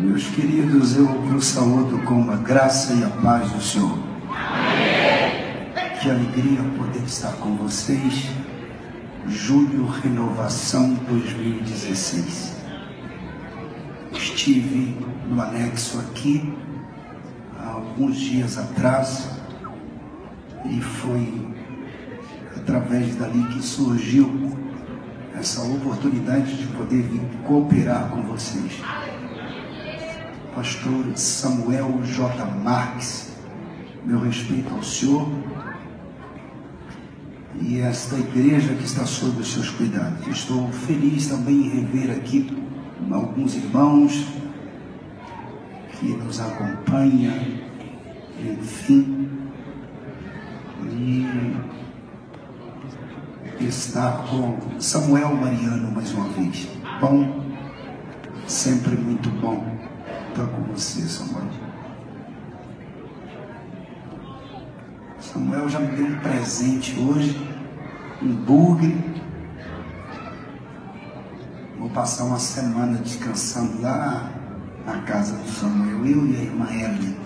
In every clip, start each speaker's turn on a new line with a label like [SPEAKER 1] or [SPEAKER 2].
[SPEAKER 1] Meus queridos, eu vos saúdo com a graça e a paz do Senhor. Que alegria poder estar com vocês. Julho Renovação 2016. Estive no anexo aqui há alguns dias atrás e foi através dali que surgiu essa oportunidade de poder vir cooperar com vocês. Pastor Samuel J. Marques, meu respeito ao senhor e esta igreja que está sob os seus cuidados. Estou feliz também em rever aqui alguns irmãos que nos acompanham, enfim, e estar com Samuel Mariano mais uma vez. Bom, sempre muito bom estar com você, Samuel. Samuel já me deu um presente hoje, um bug. Vou passar uma semana descansando lá na casa do Samuel, eu e a irmã Ellen.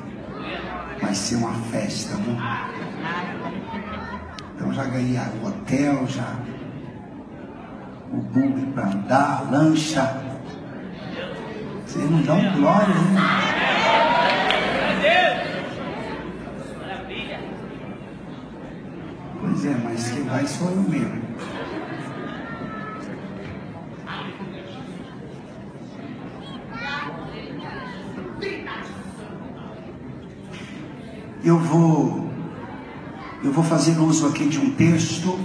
[SPEAKER 1] Vai ser uma festa, viu? Então já ganhei o hotel, já o bug para andar, lancha. Vocês não dão glória, né? Pois é, mas quem vai sou eu mesmo. Eu vou eu vou fazer uso aqui de um texto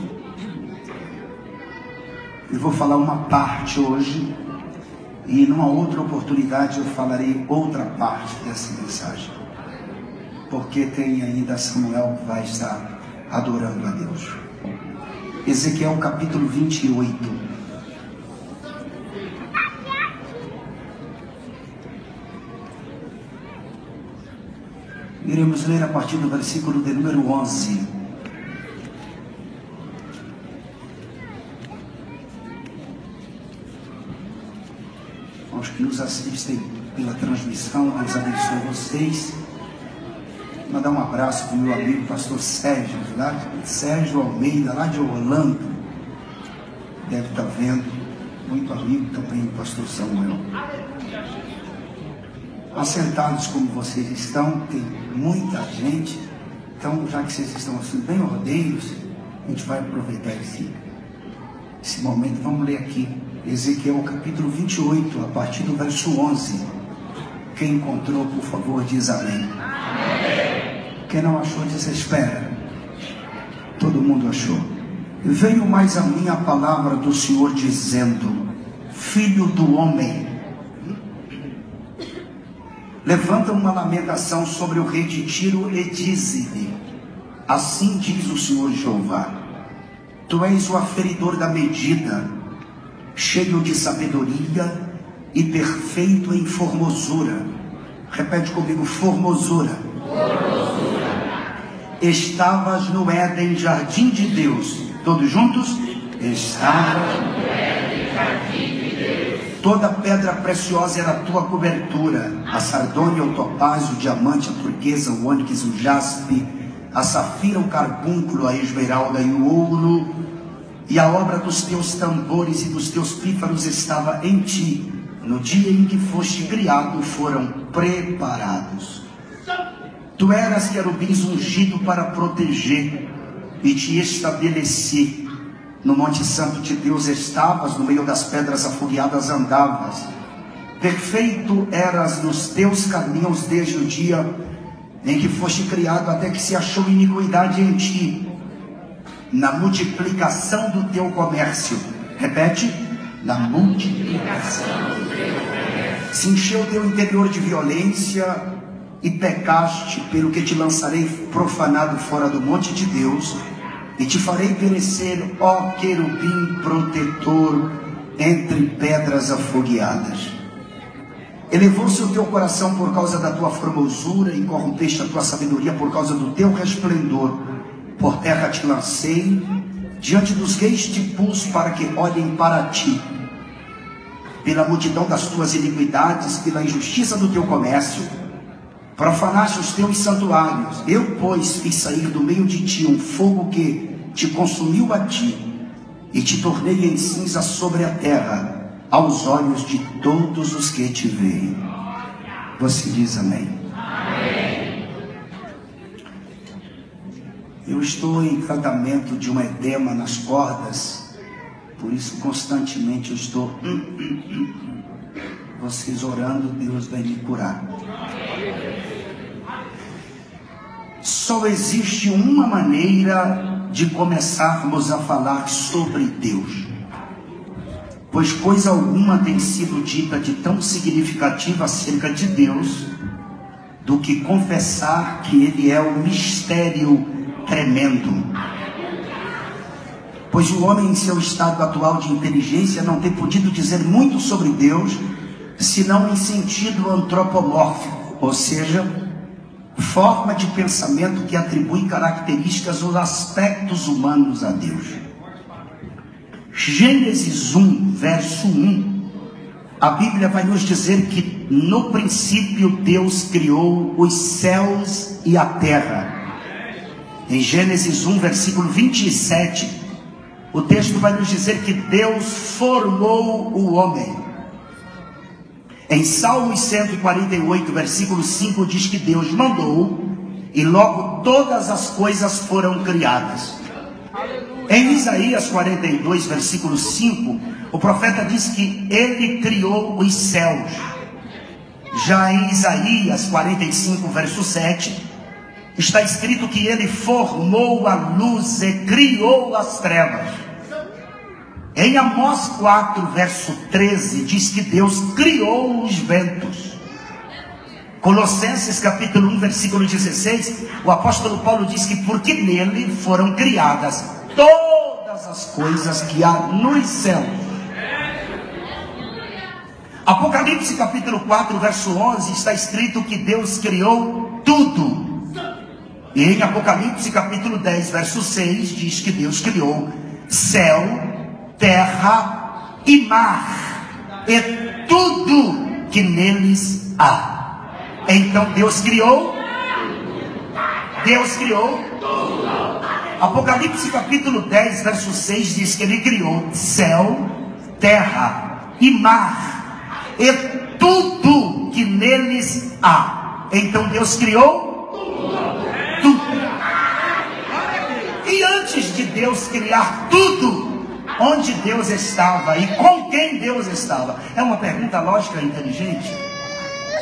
[SPEAKER 1] e vou falar uma parte hoje e numa outra oportunidade eu falarei outra parte dessa mensagem. Porque tem ainda Samuel que vai estar adorando a Deus. Ezequiel capítulo 28. Iremos ler a partir do versículo de número 11. Aos que nos assistem pela transmissão, Deus abençoe vocês. Mandar um abraço para o meu amigo pastor Sérgio, lá, Sérgio Almeida, lá de Orlando. Deve estar vendo. Muito amigo também do pastor Samuel. Assentados como vocês estão, tem muita gente. Então, já que vocês estão assim bem ordeiros, a gente vai aproveitar esse, esse momento. Vamos ler aqui Ezequiel capítulo 28, a partir do verso 11. Quem encontrou, por favor, diz amém. amém. Quem não achou, diz espera. Todo mundo achou. Veio mais a mim a palavra do Senhor dizendo: Filho do homem, levanta uma lamentação sobre o rei de Tiro e dize-lhe: Assim diz o Senhor Jeová: Tu és o aferidor da medida, cheio de sabedoria e perfeito em formosura. Repete comigo: formosura. formosura. Estavas no Éden, jardim de Deus. Todos juntos? Estavas no Éden, jardim de Deus. Toda pedra preciosa era a tua cobertura: a sardônia, o topázio, o diamante, a turquesa, o ônix, o jaspe, a safira, o carbúnculo, a esmeralda e o ouro. E a obra dos teus tambores e dos teus pífaros estava em ti. No dia em que foste criado, foram preparados. Tu eras querubins ungido para proteger, e te estabeleci. No Monte Santo de Deus estavas, no meio das pedras afogueadas andavas. Perfeito eras nos teus caminhos desde o dia em que foste criado, até que se achou iniquidade em ti na multiplicação do teu comércio. Repete: na multiplicação do teu comércio. Se encheu o teu interior de violência e pecaste, pelo que te lançarei profanado fora do monte de Deus, e te farei perecer, ó querubim protetor, entre pedras afogueadas. Elevou-se o teu coração por causa da tua formosura e corrompeste a tua sabedoria por causa do teu resplendor por terra te lancei, diante dos reis te pus para que olhem para ti. pela multidão das tuas iniquidades, pela injustiça do teu comércio, profanaste os teus santuários. Eu, pois, fiz sair do meio de ti um fogo que te consumiu a ti, e te tornei em cinza sobre a terra, aos olhos de todos os que te veem. Você diz amém. Eu estou em tratamento de um edema nas cordas por isso, constantemente eu estou. Hum, hum, hum, vocês orando, Deus vai me curar. Só existe uma maneira de começarmos a falar sobre Deus. Pois coisa alguma tem sido dita de tão significativa acerca de Deus, do que confessar que Ele é o mistério tremendo pois o homem, em seu estado atual de inteligência, não tem podido dizer muito sobre Deus, senão em sentido antropomórfico, ou seja, forma de pensamento que atribui características ou aspectos humanos a Deus. Gênesis 1, verso 1, a Bíblia vai nos dizer que no princípio Deus criou os céus e a terra. Em Gênesis 1, versículo 27, o texto vai nos dizer que Deus formou o homem. Em Salmos 148, versículo 5, diz que Deus mandou e logo todas as coisas foram criadas. Em Isaías 42, versículo 5, o profeta diz que ele criou os céus. Já em Isaías 45, verso 7, está escrito que ele formou a luz e criou as trevas. Em Amós 4, verso 13, diz que Deus criou os ventos. Colossenses capítulo 1, versículo 16, o apóstolo Paulo diz que porque nele foram criadas todas as coisas que há nos céus. Apocalipse capítulo 4, verso 11, está escrito que Deus criou tudo. E em Apocalipse capítulo 10, verso 6, diz que Deus criou céu, terra e mar, e tudo que neles há. Então Deus criou, Deus criou. Apocalipse capítulo 10, verso 6 diz que ele criou céu, terra e mar, e tudo que neles há. Então Deus criou tudo. Antes de Deus criar tudo, onde Deus estava e com quem Deus estava? É uma pergunta lógica e inteligente.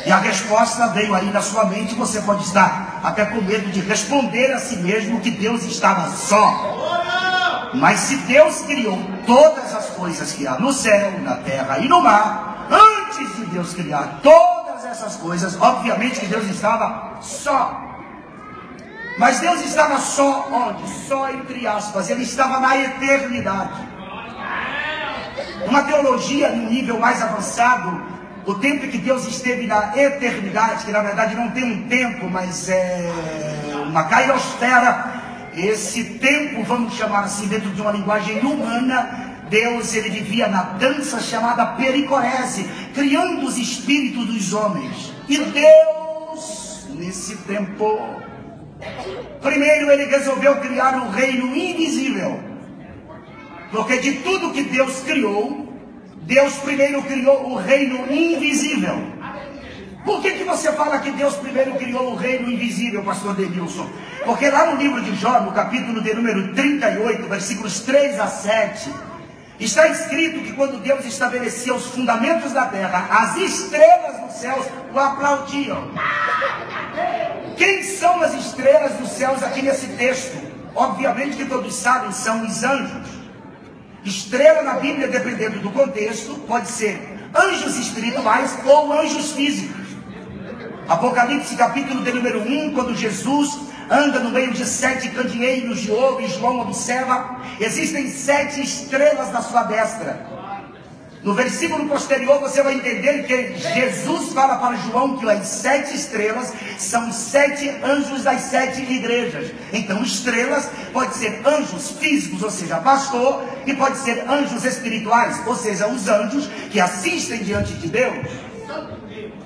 [SPEAKER 1] E a resposta veio aí na sua mente, você pode estar até com medo de responder a si mesmo que Deus estava só. Mas se Deus criou todas as coisas que há no céu, na terra e no mar, antes de Deus criar todas essas coisas, obviamente que Deus estava só. Mas Deus estava só onde? Só entre aspas, ele estava na eternidade. Uma teologia no nível mais avançado, o tempo em que Deus esteve na eternidade, que na verdade não tem um tempo, mas é uma cairosfera, esse tempo, vamos chamar assim, dentro de uma linguagem humana, Deus ele vivia na dança chamada pericorese, criando os espíritos dos homens. E Deus, nesse tempo, primeiro ele resolveu criar um reino invisível. Porque de tudo que Deus criou, Deus primeiro criou o reino invisível. Por que, que você fala que Deus primeiro criou o reino invisível, pastor Denilson? Porque lá no livro de Jó, no capítulo de número 38, versículos 3 a 7, está escrito que quando Deus estabelecia os fundamentos da terra, as estrelas dos céus o aplaudiam. Quem são as estrelas dos céus aqui nesse texto? Obviamente que todos sabem, são os anjos. Estrela na Bíblia, dependendo do contexto, pode ser anjos espirituais ou anjos físicos. Apocalipse capítulo de número 1, quando Jesus anda no meio de sete candeeiros de ouro, e João observa, existem sete estrelas na sua destra. No versículo posterior você vai entender que Jesus fala para João que as sete estrelas são sete anjos das sete igrejas. Então, estrelas pode ser anjos físicos, ou seja, pastor, e pode ser anjos espirituais, ou seja, os anjos que assistem diante de Deus.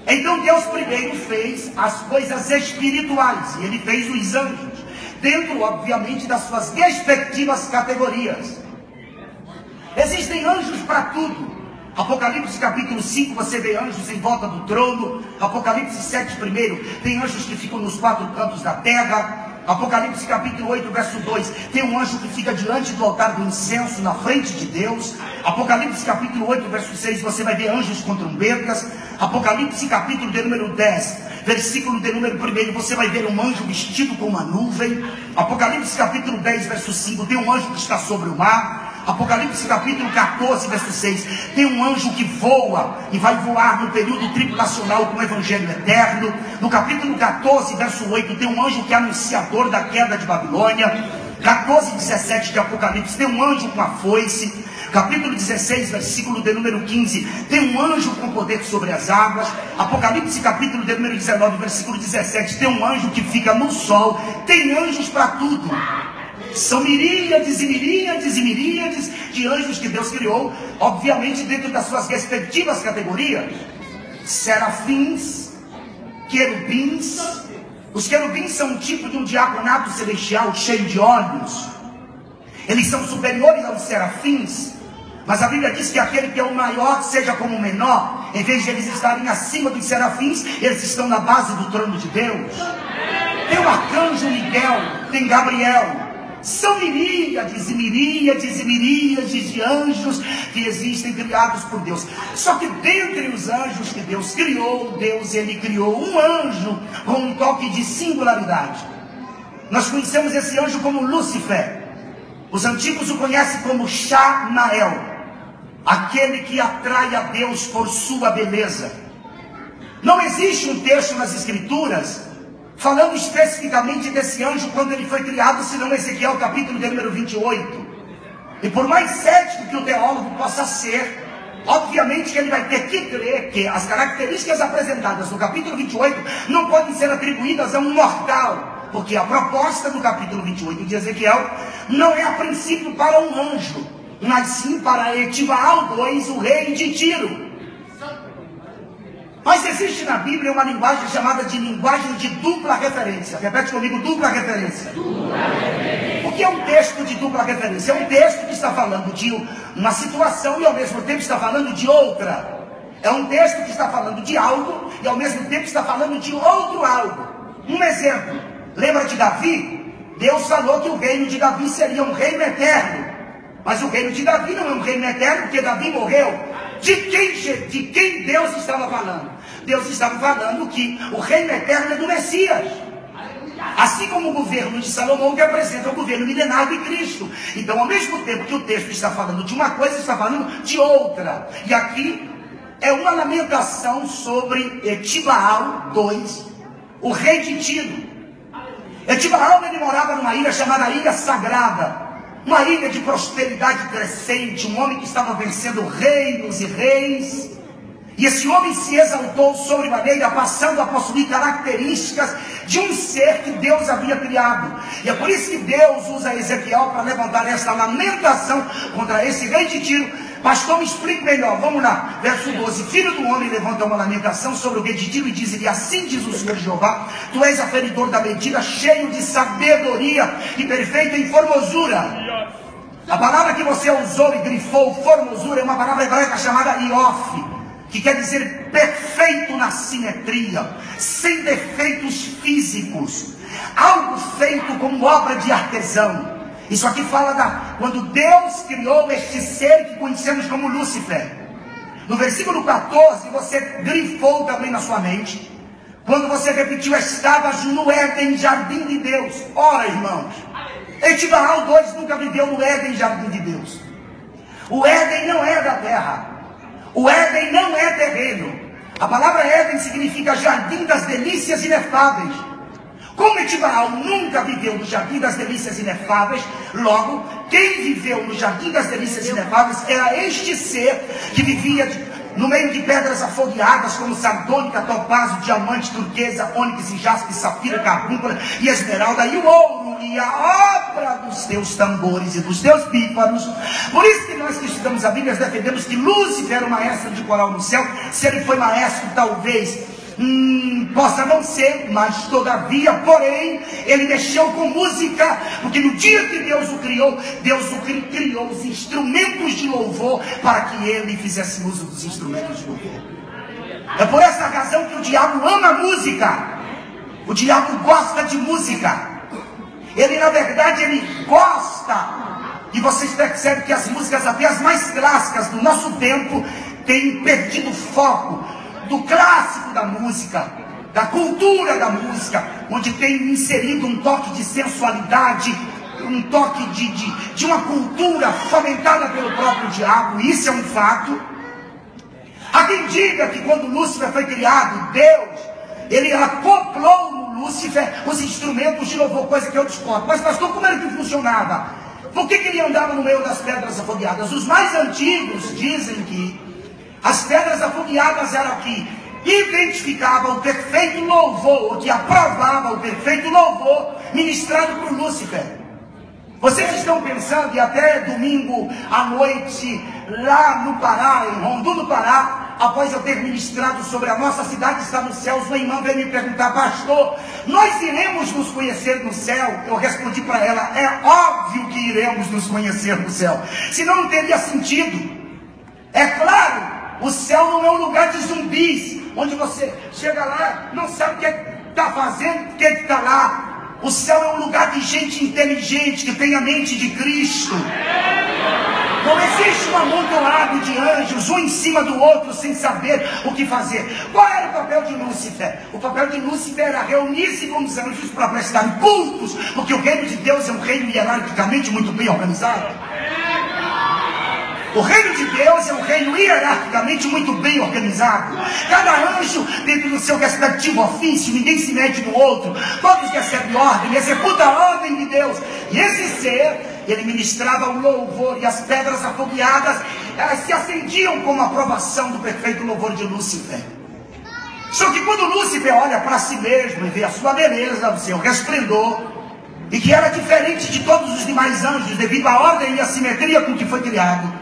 [SPEAKER 1] Então Deus primeiro fez as coisas espirituais, e ele fez os anjos, dentro, obviamente, das suas respectivas categorias. Existem anjos para tudo. Apocalipse capítulo 5, você vê anjos em volta do trono. Apocalipse 7, primeiro, tem anjos que ficam nos quatro cantos da terra. Apocalipse capítulo 8, verso 2, tem um anjo que fica diante do altar do incenso, na frente de Deus. Apocalipse capítulo 8, verso 6, você vai ver anjos com trombetas. Apocalipse capítulo de número 10, versículo de número 1, você vai ver um anjo vestido com uma nuvem. Apocalipse capítulo 10, verso 5, tem um anjo que está sobre o mar. Apocalipse capítulo 14, verso 6. Tem um anjo que voa e vai voar no período tribulacional com o evangelho eterno. No capítulo 14, verso 8, tem um anjo que é anunciador da queda de Babilônia. 14, 17 de Apocalipse, tem um anjo com a foice. Capítulo 16, versículo de número 15, tem um anjo com poder sobre as águas. Apocalipse, capítulo de número 19, versículo 17, tem um anjo que fica no sol. Tem anjos para tudo. São miríades e miríades e miríades de anjos que Deus criou, obviamente dentro das suas respectivas categorias: serafins, querubins. Os querubins são um tipo de um diaconato celestial cheio de olhos. Eles são superiores aos serafins. Mas a Bíblia diz que aquele que é o maior seja como o menor. Em vez de eles estarem acima dos serafins, eles estão na base do trono de Deus. Tem o arcanjo Miguel, tem Gabriel, são miríades e miríades e miríades de anjos que existem criados por Deus. Só que dentre os anjos que Deus criou, Deus ele criou um anjo com um toque de singularidade. Nós conhecemos esse anjo como Lúcifer. Os antigos o conhecem como Shamael, aquele que atrai a Deus por sua beleza. Não existe um texto nas escrituras falando especificamente desse anjo quando ele foi criado, senão Ezequiel capítulo de número 28. E por mais cético que o teólogo possa ser, obviamente que ele vai ter que crer que as características apresentadas no capítulo 28 não podem ser atribuídas a um mortal, porque a proposta do capítulo 28 de Ezequiel não é a princípio para um anjo, mas sim para Etibaal II, o rei de Tiro. Mas existe na Bíblia uma linguagem chamada de linguagem de dupla referência. Repete comigo, dupla referência. O que é um texto de dupla referência? É um texto que está falando de uma situação e ao mesmo tempo está falando de outra. É um texto que está falando de algo e ao mesmo tempo está falando de outro algo. Um exemplo. Lembra de Davi? Deus falou que o reino de Davi seria um reino eterno. Mas o reino de Davi não é um reino eterno, porque Davi morreu. De quem, de quem Deus estava falando? Deus estava falando que o reino eterno é do Messias. Assim como o governo de Salomão que apresenta o governo milenar de Cristo. Então, ao mesmo tempo que o texto está falando de uma coisa, está falando de outra. E aqui é uma lamentação sobre Etibaal II, o rei de Tiro. Etibaal ele morava numa ilha chamada Ilha Sagrada uma ilha de prosperidade crescente, um homem que estava vencendo reinos e reis. E esse homem se exaltou sobremaneira, passando a possuir características de um ser que Deus havia criado. E é por isso que Deus usa Ezequiel para levantar esta lamentação contra esse rei de Tiro, Pastor, me explique melhor. Vamos lá. Verso 12. Filho do homem levanta uma lamentação sobre o reditivo e diz-lhe: Assim diz o Senhor Jeová: Tu és aferidor da medida, cheio de sabedoria e perfeito em formosura. A palavra que você usou e grifou, formosura, é uma palavra hebraica chamada iof, que quer dizer perfeito na simetria, sem defeitos físicos, algo feito como obra de artesão. Isso aqui fala da quando Deus criou este ser que conhecemos como Lúcifer. No versículo 14, você grifou também na sua mente. Quando você repetiu, estavas no Éden, jardim de Deus. Ora, irmãos, Etibaal 2 nunca viveu no Éden, jardim de Deus. O Éden não é da terra. O Éden não é terreno. A palavra Éden significa jardim das delícias inefáveis. Como Etibaal nunca viveu no jardim das delícias inefáveis, logo quem viveu no jardim das delícias inefáveis era este ser que vivia no meio de pedras afogueadas como sardônica, topázio, diamante, turquesa, ônix jaspe, safira, carbúncula e esmeralda e o ouro e a obra dos teus tambores e dos teus pífaros. Por isso que nós que estudamos a Bíblia defendemos que Lúcifer era o maestro de coral no céu. Se ele foi maestro, talvez Hum, possa não ser, mas todavia, porém, ele mexeu com música, porque no dia que Deus o criou, Deus o criou os instrumentos de louvor para que ele fizesse uso dos instrumentos de louvor. É por essa razão que o diabo ama música. O diabo gosta de música. Ele, na verdade, ele gosta. E vocês percebem que as músicas, até as mais clássicas do nosso tempo, têm perdido foco do clássico da música, da cultura da música, onde tem inserido um toque de sensualidade, um toque de, de, de uma cultura fomentada pelo próprio diabo, isso é um fato. Há quem diga que quando Lúcifer foi criado, Deus, ele acoplou no Lúcifer os instrumentos de louvor, coisa que eu discordo. Mas pastor, como era que funcionava? Por que, que ele andava no meio das pedras afogueadas? Os mais antigos dizem que as pedras afogueadas eram que identificavam o perfeito louvor, que aprovava o perfeito louvor ministrado por Lúcifer. Vocês estão pensando, e até domingo à noite, lá no Pará, em Rondu do Pará, após eu ter ministrado sobre a nossa cidade está no céu, sua irmã veio me perguntar, pastor, nós iremos nos conhecer no céu? Eu respondi para ela, é óbvio que iremos nos conhecer no céu, senão não teria sentido. É claro o céu não é um lugar de zumbis, onde você chega lá, não sabe o que está fazendo, o que está lá. O céu é um lugar de gente inteligente, que tem a mente de Cristo. Não existe um amontoado de anjos, um em cima do outro, sem saber o que fazer. Qual era o papel de Lúcifer? O papel de Lúcifer era reunir-se com os anjos para prestar cultos, porque o reino de Deus é um reino hierarquicamente muito bem organizado. O reino de Deus é um reino hierarquicamente muito bem organizado. Cada anjo dentro do seu respectivo ofício, ninguém se mete no outro. Todos recebem ordem, executa a ordem de Deus. E esse ser, ele ministrava o louvor e as pedras afogueadas, elas se acendiam como aprovação do perfeito louvor de Lúcifer. Só que quando Lúcifer olha para si mesmo e vê a sua beleza, o seu resplendor, e que era diferente de todos os demais anjos, devido à ordem e à simetria com que foi criado,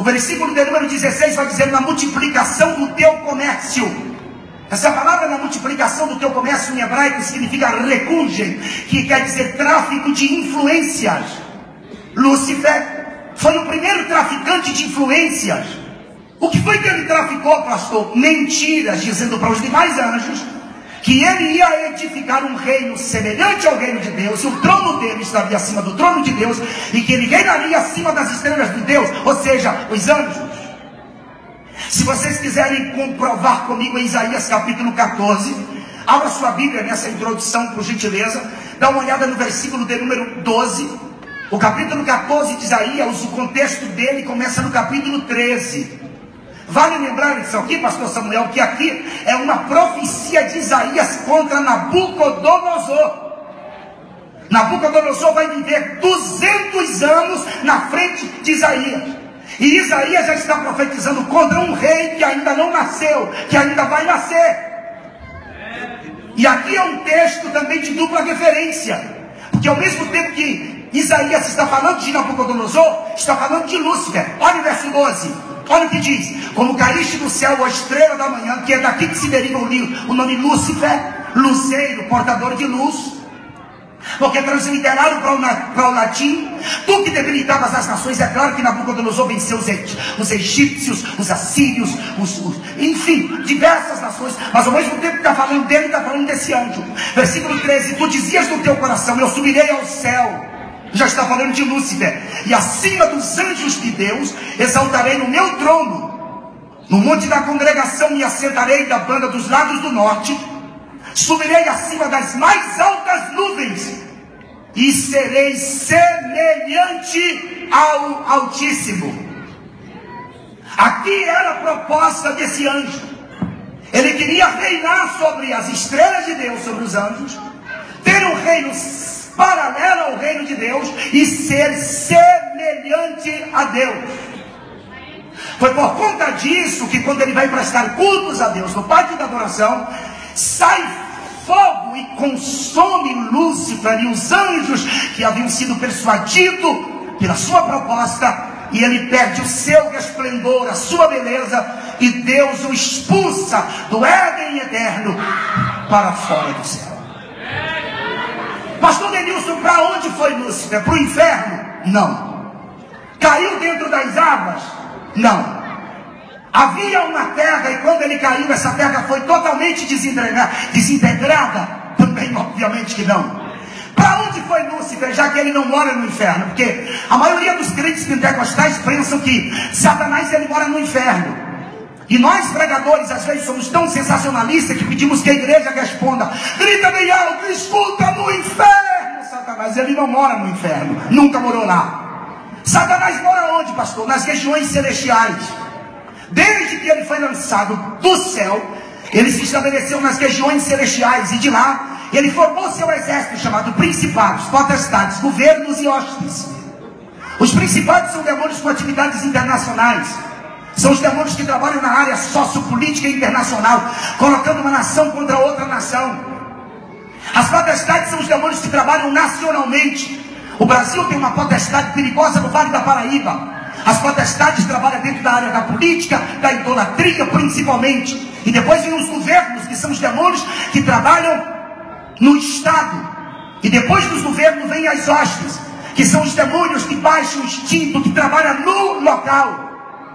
[SPEAKER 1] o versículo de número 16 vai dizer na multiplicação do teu comércio. Essa palavra na multiplicação do teu comércio em hebraico significa recunge, que quer dizer tráfico de influências. Lúcifer foi o primeiro traficante de influências. O que foi que ele traficou, pastor? Mentiras, dizendo para os demais anjos que ele ia edificar um reino semelhante ao reino de Deus, e o trono dele estaria acima do trono de Deus, e que ele reinaria acima das estrelas de Deus, ou seja, os anjos. Se vocês quiserem comprovar comigo em Isaías capítulo 14, abra sua Bíblia nessa introdução, por gentileza, dá uma olhada no versículo de número 12. O capítulo 14 de Isaías, o contexto dele começa no capítulo 13. Vale lembrar isso aqui, pastor Samuel, que aqui é uma profecia de Isaías contra Nabucodonosor. Nabucodonosor vai viver 200 anos na frente de Isaías. E Isaías já está profetizando contra um rei que ainda não nasceu, que ainda vai nascer. E aqui é um texto também de dupla referência. Porque ao mesmo tempo que Isaías está falando de Nabucodonosor, está falando de Lúcifer. Olha o verso 12. Olha o que diz: Como caíste do céu a estrela da manhã, que é daqui que se deriva o, o nome Lúcifer, luzeiro, portador de luz. Porque transliterado para o, para o latim, tu que debilitavas as nações, é claro que Nabucodonosor venceu os, os egípcios, os assírios, os, os, enfim, diversas nações, mas ao mesmo tempo que está falando dele, está falando desse anjo. Versículo 13: Tu dizias no teu coração: Eu subirei ao céu já está falando de Lúcifer. E acima dos anjos de Deus, exaltarei no meu trono. No monte da congregação me assentarei da banda dos lados do norte. Subirei acima das mais altas nuvens. E serei semelhante ao Altíssimo. Aqui era a proposta desse anjo. Ele queria reinar sobre as estrelas de Deus, sobre os anjos, ter um reino paralela ao reino de Deus e ser semelhante a Deus. Foi por conta disso que quando ele vai prestar cultos a Deus no pátio da adoração, sai fogo e consome Lúcifer e os anjos que haviam sido persuadidos pela sua proposta, e ele perde o seu resplendor, a sua beleza, e Deus o expulsa do Éden eterno para fora do céu. Pastor Denilson, para onde foi Lúcifer? Para o inferno? Não. Caiu dentro das águas? Não. Havia uma terra e quando ele caiu, essa terra foi totalmente desintegrada? Também, obviamente que não. Para onde foi Lúcifer, já que ele não mora no inferno? Porque a maioria dos crentes pentecostais pensam que Satanás ele mora no inferno. E nós, pregadores, às vezes somos tão sensacionalistas que pedimos que a igreja responda: grita bem alto, escuta no inferno, Satanás. Ele não mora no inferno, nunca morou lá. Satanás mora onde, pastor? Nas regiões celestiais. Desde que ele foi lançado do céu, ele se estabeleceu nas regiões celestiais e de lá ele formou seu exército chamado principados, potestades, governos e hostes. Os principados são demônios com atividades internacionais. São os demônios que trabalham na área sociopolítica internacional, colocando uma nação contra outra nação. As potestades são os demônios que trabalham nacionalmente. O Brasil tem uma potestade perigosa no Vale da Paraíba. As potestades trabalham dentro da área da política, da idolatria principalmente. E depois vem os governos, que são os demônios que trabalham no Estado. E depois dos governos vem as hostes, que são os demônios que baixam o instinto, que trabalham no local.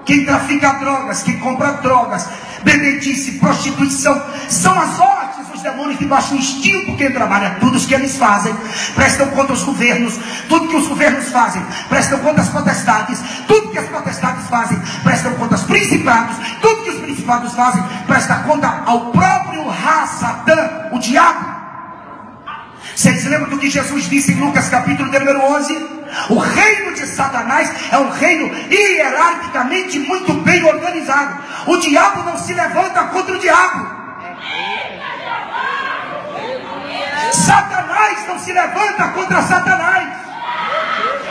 [SPEAKER 1] Quem trafica drogas, quem compra drogas, bebedice, prostituição, são as hostes, os demônios que baixam instinto quem trabalha. Tudo o que eles fazem, prestam conta aos governos, tudo que os governos fazem, prestam conta às potestades, tudo que as potestades fazem, prestam conta aos principados, tudo que os principados fazem, presta conta ao próprio Ra, Satã, o diabo. Vocês lembram do que Jesus disse em Lucas capítulo número 11? O reino de Satanás é um reino hierarquicamente muito bem organizado. O diabo não se levanta contra o diabo. Satanás não se levanta contra Satanás.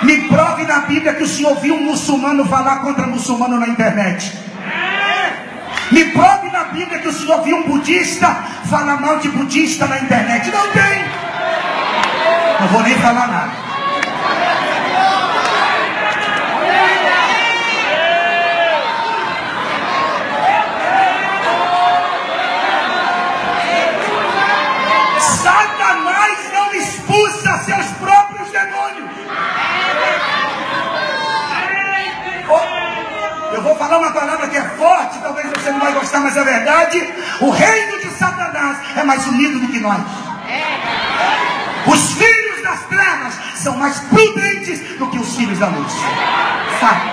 [SPEAKER 1] Me prove na Bíblia que o senhor viu um muçulmano falar contra muçulmano na internet. Me prove na Bíblia que o senhor viu um budista falar mal de budista na internet. Não tem. Não vou nem falar nada. Satanás não expulsa seus próprios demônios. Eu vou falar uma palavra que é forte, talvez você não vai gostar, mas é verdade. O reino de Satanás é mais unido do que nós. Os filhos das trevas são mais prudentes do que os filhos da luz. Sabe?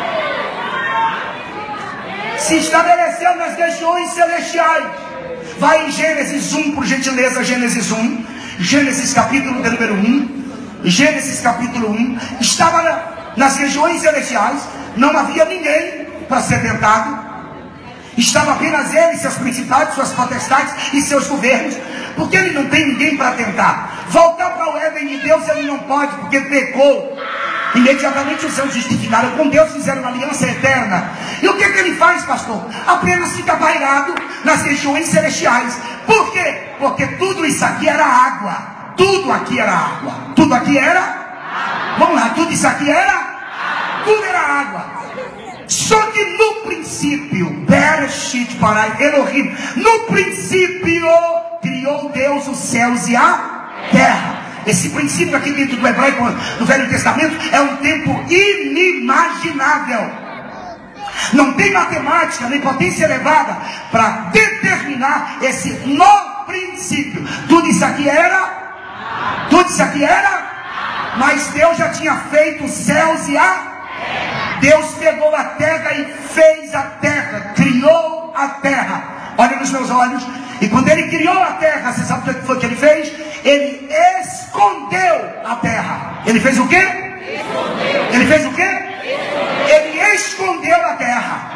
[SPEAKER 1] Se estabeleceu nas regiões celestiais. Vai em Gênesis 1, por gentileza, Gênesis 1. Gênesis capítulo número 1. Gênesis capítulo 1. Estava nas regiões celestiais. Não havia ninguém para ser tentado. Estava apenas ele, seus principados, suas potestades e seus governos. Porque ele não tem ninguém para tentar. Éden de Deus ele não pode, porque pecou. Imediatamente os seus justificaram com Deus, fizeram uma aliança eterna. E o que, que ele faz, pastor? Apenas fica pairado nas regiões celestiais. Por quê? Porque tudo isso aqui era água. Tudo aqui era água. Tudo aqui era? Vamos lá, tudo isso aqui era? Tudo era água. Só que no princípio, Bereshit para Elohim, no princípio criou Deus os céus e a terra. Esse princípio aqui dentro do hebraico, do Velho Testamento, é um tempo inimaginável. Não tem matemática nem potência elevada para determinar esse no princípio. Tudo isso aqui era? Tudo isso aqui era? Mas Deus já tinha feito os céus e a Deus pegou a terra e fez a terra, criou a terra. Olha nos meus olhos. E quando ele criou a terra, você sabe o que foi que ele fez? Ele escondeu a terra. Ele fez o quê? Escondeu. Ele fez o quê? Escondeu. Ele escondeu a terra.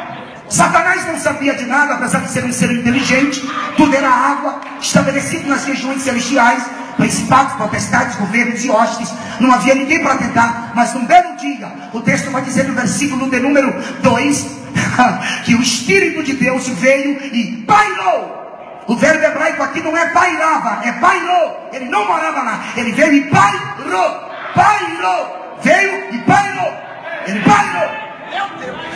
[SPEAKER 1] Satanás não sabia de nada, apesar de ser um ser inteligente. Tudo era água, estabelecido nas regiões celestiais. principados, potestades, governos e hostes. Não havia ninguém para tentar, mas num belo dia, o texto vai dizer no versículo de número 2, que o Espírito de Deus veio e pairou. O verbo hebraico aqui não é pairava, é pairou. Ele não morava lá, ele veio e pairou. Pairou. Veio e pairou. Ele pairou.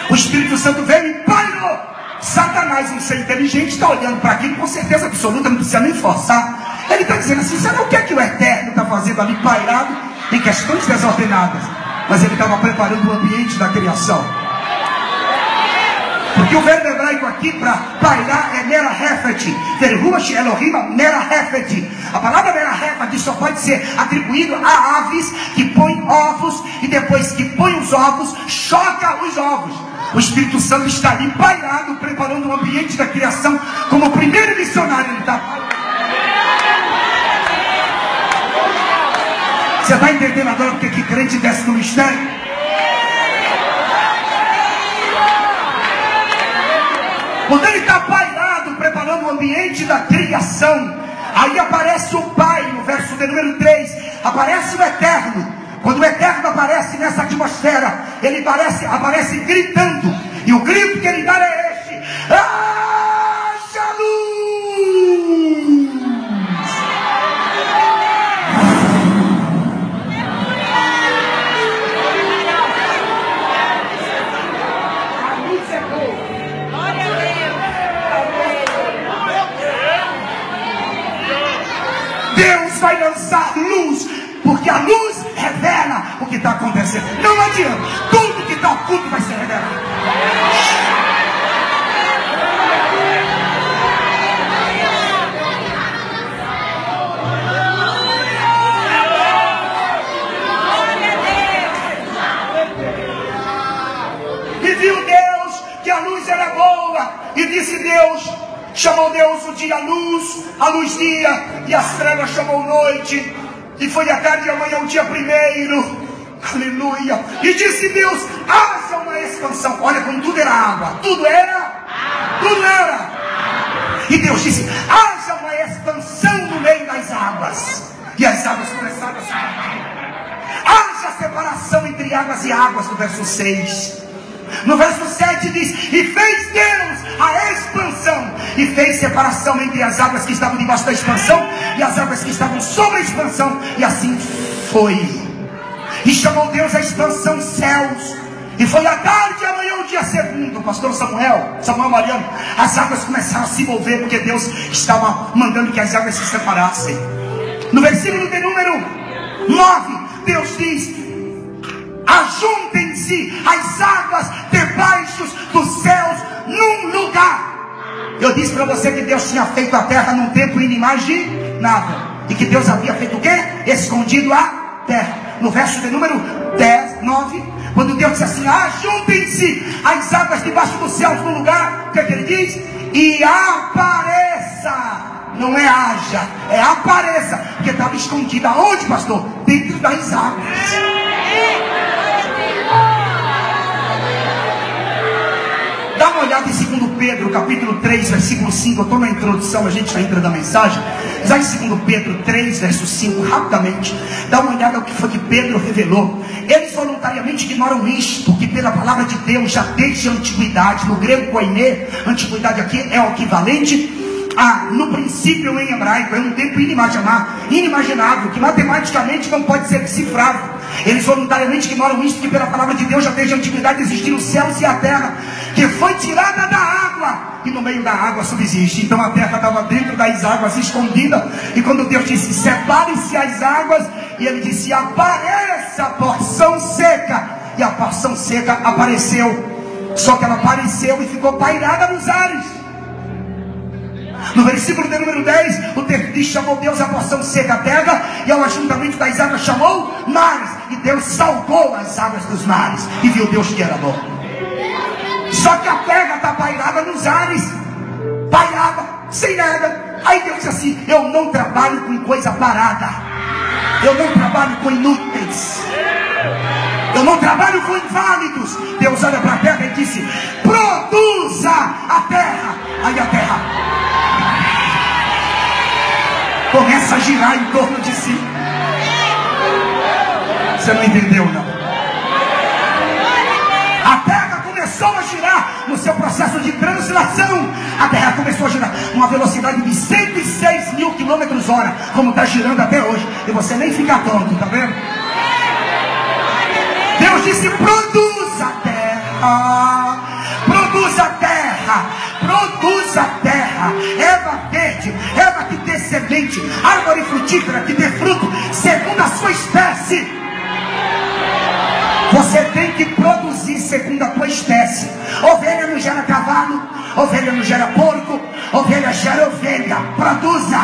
[SPEAKER 1] O Espírito Santo veio e pairou. Satanás, em ser inteligente, está olhando para aquilo com certeza absoluta, não precisa nem forçar. Ele está dizendo assim: sabe o que é que o Eterno está fazendo ali pairado em questões desordenadas? Mas ele estava preparando o ambiente da criação. Porque o verbo hebraico aqui para pairar é mera hefet. Verruach Elohim mera hefet. A palavra mera hefet só pode ser atribuído a aves que põem ovos e depois que põem os ovos, choca os ovos. O Espírito Santo está ali pairado, preparando o ambiente da criação, como o primeiro missionário ele está. Você está entendendo agora porque que crente desce no mistério? Quando ele está pairado, preparando o ambiente da criação, aí aparece o Pai, no verso de número 3, aparece o Eterno, quando o Eterno aparece nessa atmosfera, ele aparece, aparece gritando. E o grito que ele dá é este: Haja Vai lançar luz porque a luz revela o que está acontecendo. Não adianta, tudo que está oculto vai ser revelado. E viu Deus que a luz era boa, e disse Deus: chamou Deus o dia luz, a luz dia, e as trevas chamou noite, e foi a tarde e amanhã o dia primeiro. Aleluia. E disse Deus: haja uma expansão. Olha como tudo era água. Tudo era? Tudo era. E Deus disse: haja uma expansão no meio das águas. E as águas começaram a se Haja separação entre águas e águas, no verso 6. No verso 7 diz: E fez Deus a expansão, e fez separação entre as águas que estavam debaixo da expansão e as águas que estavam sobre a expansão, e assim foi. E chamou Deus a expansão céus. E foi a tarde e amanhã o dia segundo, pastor Samuel, Samuel Mariano, as águas começaram a se mover, porque Deus estava mandando que as águas se separassem. No versículo de número 9, Deus diz: ajuntem-se as águas debaixo dos céus num lugar. Eu disse para você que Deus tinha feito a terra num tempo inimaginável. E que Deus havia feito o quê? Escondido a terra. No verso de número 10, 9, quando Deus disse assim: ajuntem-se as águas debaixo dos céus num lugar, o que, é que ele diz? E apareça não é haja, é apareça, porque estava escondida. Onde, pastor? Dentro das águas. Dá uma olhada em 2 Pedro, capítulo 3, versículo 5. Eu estou na introdução, a gente está entrando na mensagem. Já em 2 Pedro 3, verso 5, rapidamente. Dá uma olhada no que foi que Pedro revelou. Eles voluntariamente ignoram isto, que pela palavra de Deus, já desde a antiguidade, no grego koine, antiguidade aqui é o equivalente ah, no princípio em hebraico, é um tempo inimaginável, que matematicamente não pode ser decifrado. Eles voluntariamente ignoram isso, que pela palavra de Deus já desde a antiguidade existiram os céus e a terra, que foi tirada da água, e no meio da água subsiste. Então a terra estava dentro das águas, escondida, e quando Deus disse, separe-se as águas, e ele disse, apareça a porção seca, e a porção seca apareceu, só que ela apareceu e ficou pairada nos ares. No versículo de número 10, o texto chamou Deus a porção seca terra, e ao ajuntamento das águas chamou mares, e Deus salgou as águas dos mares, e viu Deus que era bom. Só que a terra está pairada nos ares, pairada, sem nada. Aí Deus disse assim: Eu não trabalho com coisa parada, eu não trabalho com inúteis. Eu não trabalho com inválidos. Deus olha para a terra e disse: Produza a terra. Aí a terra começa a girar em torno de si. Você não entendeu, não? A terra começou a girar no seu processo de translação. A terra começou a girar numa velocidade de 106 mil quilômetros hora, como está girando até hoje. E você nem fica tonto, tá vendo? Deus disse: produz a terra, produz a terra, produz a terra, erva verde, erva que dê semente, árvore frutífera que dê fruto, segundo a sua espécie. Você tem que produzir segundo a tua espécie. Ovelha não gera cavalo, ovelha não gera porco, ovelha gera ovelha. Produza.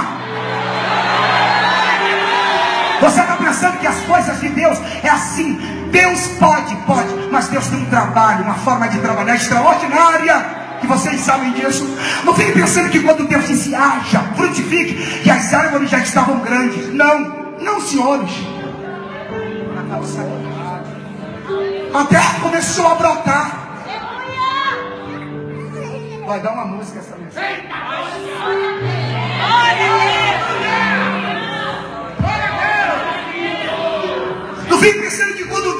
[SPEAKER 1] Você está pensando que as coisas de Deus é assim? Deus pode, pode, mas Deus tem um trabalho, uma forma de trabalhar extraordinária. Que vocês sabem disso. Não fique pensando que quando Deus disse haja, frutifique, que as árvores já estavam grandes. Não, não, senhores. A terra começou a brotar. Vai dar uma música essa mensagem. Não fique pensando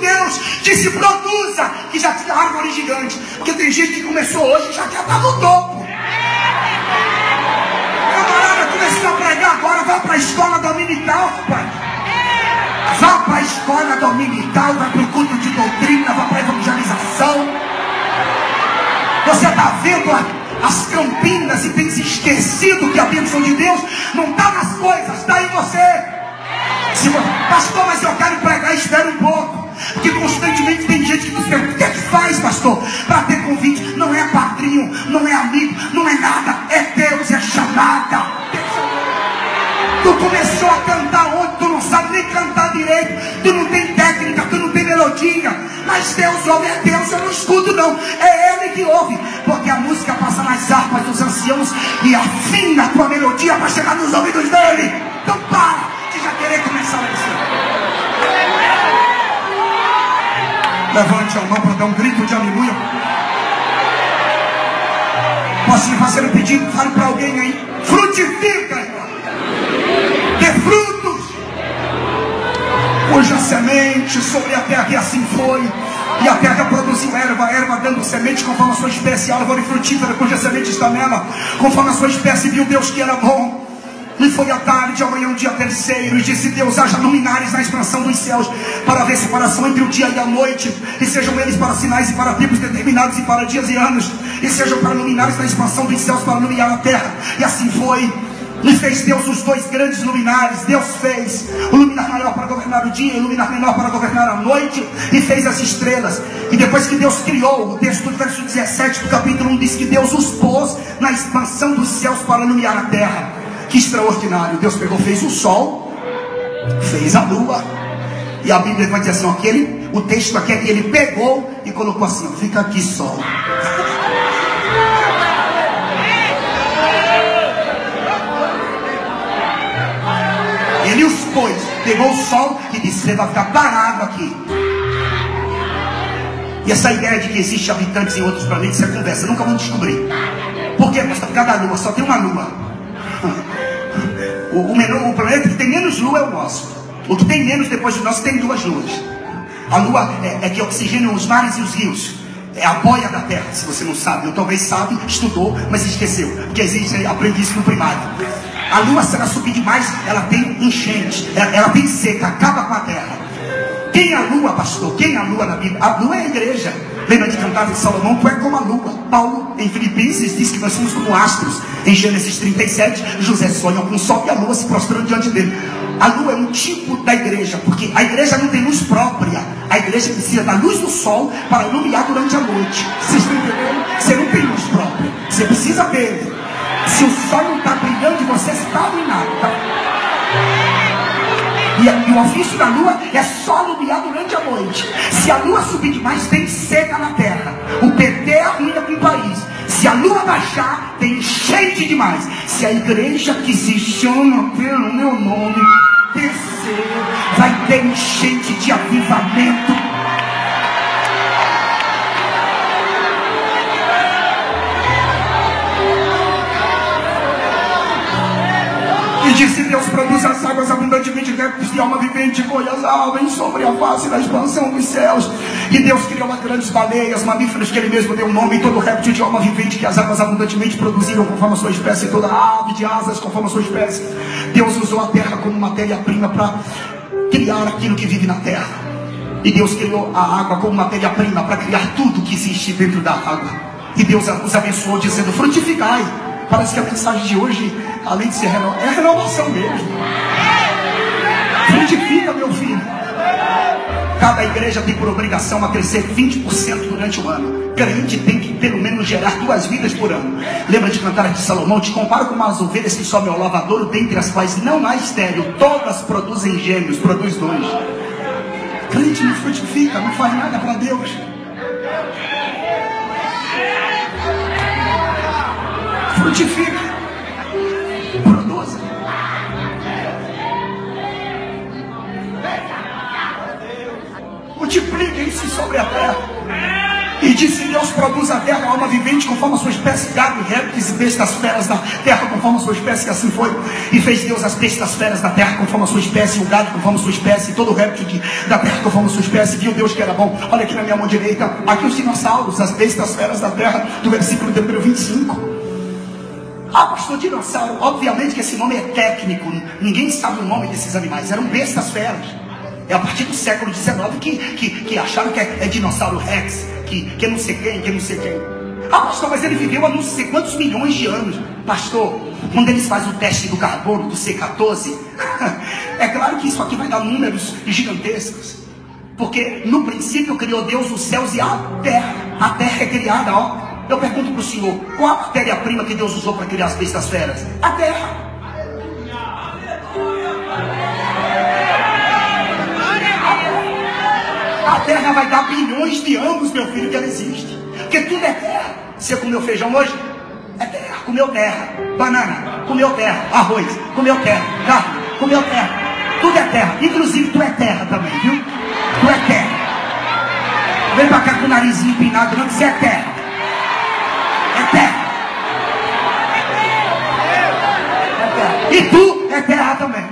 [SPEAKER 1] que Deus disse produza, que já tinha árvore gigante. Porque tem gente que começou hoje e já quer estar no topo. Camarada começou a pregar agora, vai para a escola dominical, pai. Vá para a escola dominical, vai para o culto de doutrina, vá para a evangelização. Você está vendo as campinas e tem se esquecido que a bênção de Deus não está nas coisas, está em você. Se, pastor, mas eu quero pregar, espera um pouco. Porque constantemente tem gente que nos pergunta: o que é que faz, pastor? Para ter convite, não é padrinho, não é amigo, não é nada, é Deus, é chamada. Tu começou a cantar ontem, tu não sabe nem cantar direito, tu não tem técnica, tu não tem melodia. Mas Deus ouve, é Deus, eu não escuto não. É Ele que ouve. Porque a música passa nas harpas dos anciãos e afina a tua melodia para chegar nos ouvidos dele. Então para de já querer começar a lição. Levante a mão para dar um grito de aleluia. Posso lhe fazer um pedido? Fale para alguém aí. Frutifica, irmão. Dê frutos. Cuja semente sobre a terra, e assim foi. E a terra produziu erva, erva dando semente conforme a sua espécie, árvore frutífera, cuja semente está nela, conforme a sua espécie, viu Deus que era bom. E foi à tarde, amanhã, um dia terceiro, e disse Deus: haja luminares na expansão dos céus, para haver separação entre o dia e a noite, e sejam eles para sinais e para tempos determinados, e para dias e anos, e sejam para luminares na expansão dos céus, para iluminar a terra. E assim foi. E fez Deus os dois grandes luminares. Deus fez o luminar maior para governar o dia e o luminar menor para governar a noite. E fez as estrelas. E depois que Deus criou, o texto do verso 17 do capítulo 1 diz que Deus os pôs na expansão dos céus para iluminar a terra. Que extraordinário. Deus pegou, fez o sol, fez a lua. E a Bíblia vai dizer assim: aquele, o texto aqui é que ele pegou e colocou assim: fica aqui sol. Ele os pôs, pegou o sol e disse: Você vai ficar parado aqui. E essa ideia de que existe habitantes em outros planetas é conversa, nunca vamos descobrir. Por quê? Porque cada lua só tem uma lua. O, o, menor, o planeta que tem menos lua é o nosso. O que tem menos depois de nós tem duas luas. A lua é, é que oxigena os mares e os rios. É a boia da terra, se você não sabe. Ou talvez sabe, estudou, mas esqueceu. Porque existe, aprendi isso no primário. A lua, se ela subir demais, ela tem enchente, ela, ela tem seca, acaba com a terra. Quem é a lua, pastor? Quem é a lua na Bíblia? A lua é a igreja. Lembra de cantar de Salomão? Tu é como a lua. Paulo, em Filipenses, diz que nós somos como astros. Em Gênesis 37, José sonha com o sol e a lua se prostrando diante dele. A lua é um tipo da igreja, porque a igreja não tem luz própria. A igreja precisa da luz do sol para iluminar durante a noite. Vocês estão entendendo? Você não tem luz própria. Você precisa dele. Se o sol não está brilhando, você está iluminado. Tá? E, e, o ofício da lua é só iluminar durante a noite. Se a lua subir demais, tem seca na terra. O PT arruina com o país. Se a lua baixar, tem enchente demais. Se a igreja que se chama pelo meu nome descer, vai ter enchente de avivamento. Disse Deus produz as águas abundantemente répteis de alma vivente, colhe as aves sobre a face da expansão dos céus. E Deus criou as grandes baleias, mamíferos que ele mesmo deu nome, e todo réptil de alma vivente que as águas abundantemente produziram conforme a sua espécie, toda ave de asas conforme a sua espécie. Deus usou a terra como matéria-prima para criar aquilo que vive na terra. E Deus criou a água como matéria-prima para criar tudo que existe dentro da água. E Deus os abençoou dizendo: frutificai. Parece que a mensagem de hoje, além de ser renovação, é renovação mesmo. Frutifica, meu filho. Cada igreja tem por obrigação a crescer 20% durante o ano. Crente tem que pelo menos gerar duas vidas por ano. Lembra de cantar de Salomão? Te comparo com umas ovelhas que sobem ao lavadouro, dentre as quais não há estéreo. Todas produzem gêmeos, produz dois. Crente não frutifica, não faz nada para Deus. Frutifica. Produza. Multipliquem-se sobre a terra. E disse Deus: produz a terra alma vivente conforme a sua espécie, gado, répteis e bestas feras da terra conforme a sua espécie, que assim foi. E fez Deus as bestas feras da terra conforme a sua espécie, o gado conforme a sua espécie, e todo o réptil de, da terra conforme a sua espécie. Viu Deus que era bom. Olha aqui na minha mão direita, aqui os dinossauros, as bestas feras da terra, do versículo de número 25. Ah, pastor dinossauro, obviamente que esse nome é técnico, ninguém sabe o nome desses animais, eram bestas feras. É a partir do século XIX que, que, que acharam que é, é dinossauro Rex, que, que não sei quem, que não sei quem. Ah, pastor, mas ele viveu há não sei quantos milhões de anos. Pastor, quando eles fazem o teste do carbono, do C14, é claro que isso aqui vai dar números gigantescos. Porque no princípio criou Deus os céus e a terra. A terra é criada, ó. Eu pergunto para o senhor: qual a matéria-prima que Deus usou para criar as bestas feras? A terra. A terra vai dar bilhões de anos, meu filho, que ela existe. Porque tudo é terra. Você comeu feijão hoje? É terra. Comeu terra. Banana. Comeu terra. Arroz. Comeu terra. Carne. Comeu terra. Tudo é terra. Inclusive tu é terra também, viu? Tu é terra. Vem pra cá com o narizinho empinado, não que você é terra. Terra. E tu é terra também.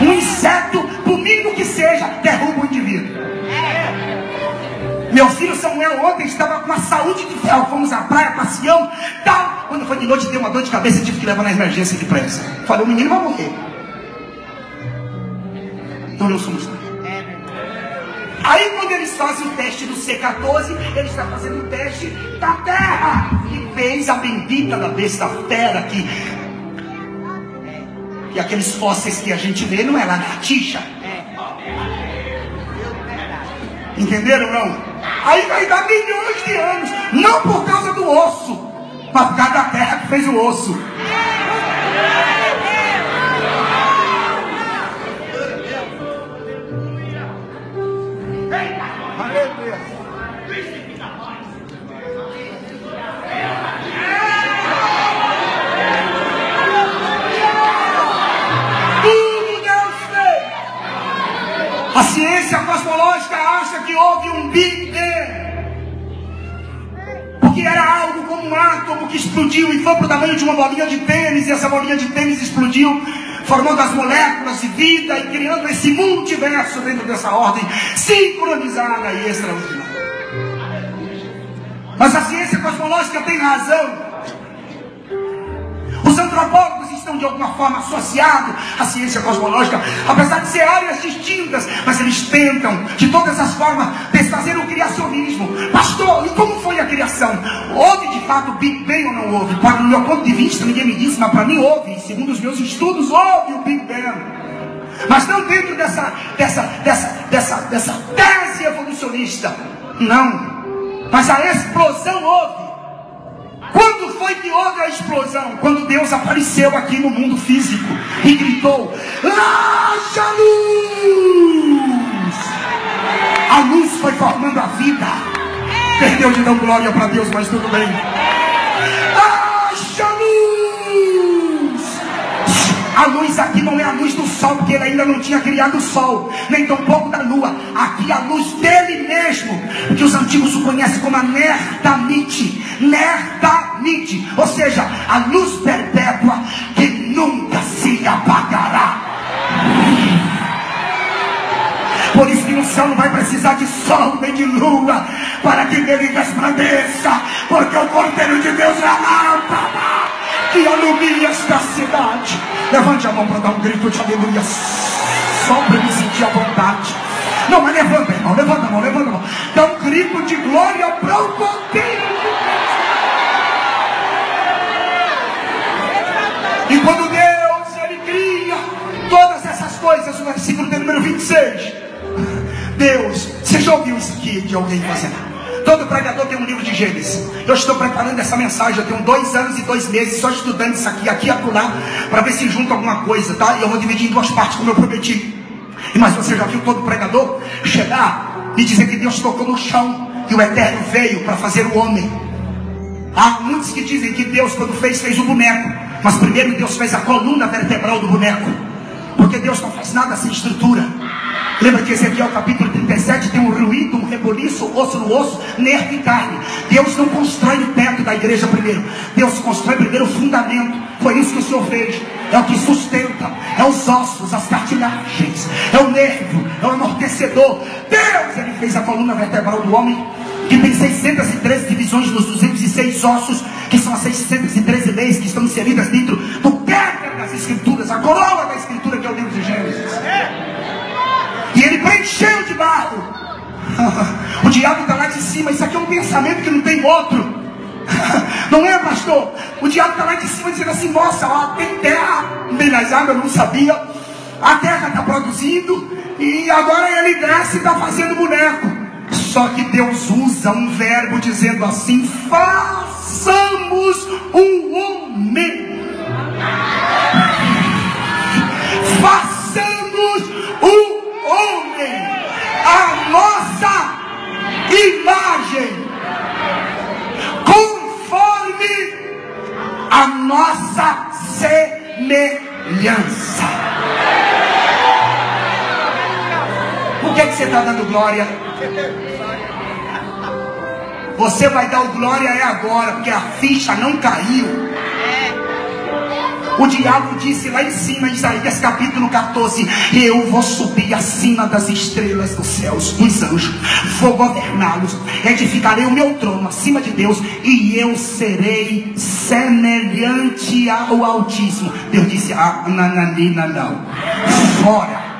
[SPEAKER 1] Um inseto, por mínimo que seja, derruba o indivíduo. Meu filho Samuel ontem estava com a saúde de ferro. Fomos à praia, passeamos, tal. Quando foi de noite, deu uma dor de cabeça e tive que levar na emergência de pressa. Falei, o menino vai morrer. Então não somos nós. Aí quando eles fazem o teste do C14, eles estão fazendo o teste da terra. E fez a bendita da besta fera que e aqueles fósseis que a gente vê não é lagartixa. Entenderam não? Aí vai dar milhões de anos. Não por causa do osso, mas por causa da terra que fez o osso. A ciência cosmológica acha que houve um Big Bang. Porque era algo como um átomo que explodiu e foi para o tamanho de uma bolinha de tênis, e essa bolinha de tênis explodiu, formando as moléculas de vida e criando esse multiverso dentro dessa ordem sincronizada e extraordinária. Mas a ciência cosmológica tem razão. Os antropólogos estão de alguma forma associados à ciência cosmológica, apesar de ser áreas distintas, mas eles tentam, de todas as formas, desfazer o criacionismo. Pastor, e como foi a criação? Houve de fato Big Bang ou não houve? Para o meu ponto de vista, ninguém me disse, mas para mim houve. Segundo os meus estudos, houve o Big Bang. Mas não dentro dessa, dessa, dessa, dessa, dessa tese evolucionista. Não. Mas a explosão houve. Quando foi que houve a explosão? Quando Deus apareceu aqui no mundo físico e gritou: Haja luz! A luz foi formando a vida. Perdeu de dar glória para Deus, mas tudo bem. Haja A luz aqui não é a luz do sol, porque ele ainda não tinha criado o sol, nem tampouco da lua. Aqui a luz dele mesmo, que os antigos o conhecem como a Nertamite. Nertamite, ou seja, a luz perpétua que nunca se apagará. Por isso que no céu não vai precisar de sol nem de lua para que nele resplandeça, porque o Cordeiro de Deus é a lâmpada que ilumina esta cidade. Levante a mão para dar um grito de aleluia, só para me sentir à vontade. Não, mas levanta, irmão, levanta a mão, levanta a mão. Dá um grito de glória para o Deus. E quando Deus ele cria todas essas coisas, o versículo número 26. Deus, você já ouviu isso aqui de alguém fazendo? Todo pregador tem um livro de Gênesis. Eu estou preparando essa mensagem. Eu tenho dois anos e dois meses só estudando isso aqui, aqui e acolá, para ver se junta alguma coisa, tá? E eu vou dividir em duas partes, como eu prometi. Mas você já viu todo pregador chegar e dizer que Deus tocou no chão e o Eterno veio para fazer o homem? Há muitos que dizem que Deus, quando fez, fez o boneco. Mas primeiro Deus fez a coluna vertebral do boneco. Porque Deus não faz nada sem estrutura. Lembra que o capítulo 37, tem um ruído, um reboliço, osso no osso, nervo e carne. Deus não constrói o teto da igreja primeiro. Deus constrói primeiro o fundamento. Foi isso que o Senhor fez. É o que sustenta. É os ossos, as cartilagens. É o nervo, é o amortecedor. Deus, Ele fez a coluna vertebral do homem. Que tem 613 divisões dos 206 ossos, que são as 613 leis que estão inseridas dentro do quebra das escrituras, a coroa da escritura que é o livro de Gênesis. E ele preencheu de barro. O diabo está lá de cima. Isso aqui é um pensamento que não tem outro. Não é, pastor? O diabo está lá de cima dizendo assim: Nossa, ó, tem terra bem nas águas, não sabia. A terra está produzindo. E agora ele desce e está fazendo boneco. Só que Deus usa um verbo dizendo assim: Façamos um homem. Façamos um homem a nossa imagem, conforme a nossa semelhança. Que, que você está dando glória? Você vai dar o glória é agora, porque a ficha não caiu. O diabo disse lá em cima, Isaías capítulo 14: Eu vou subir acima das estrelas dos céus, dos anjos, vou governá-los, edificarei o meu trono acima de Deus, e eu serei semelhante ao Altíssimo. Deus disse: Ah, nananina, não, fora, fora.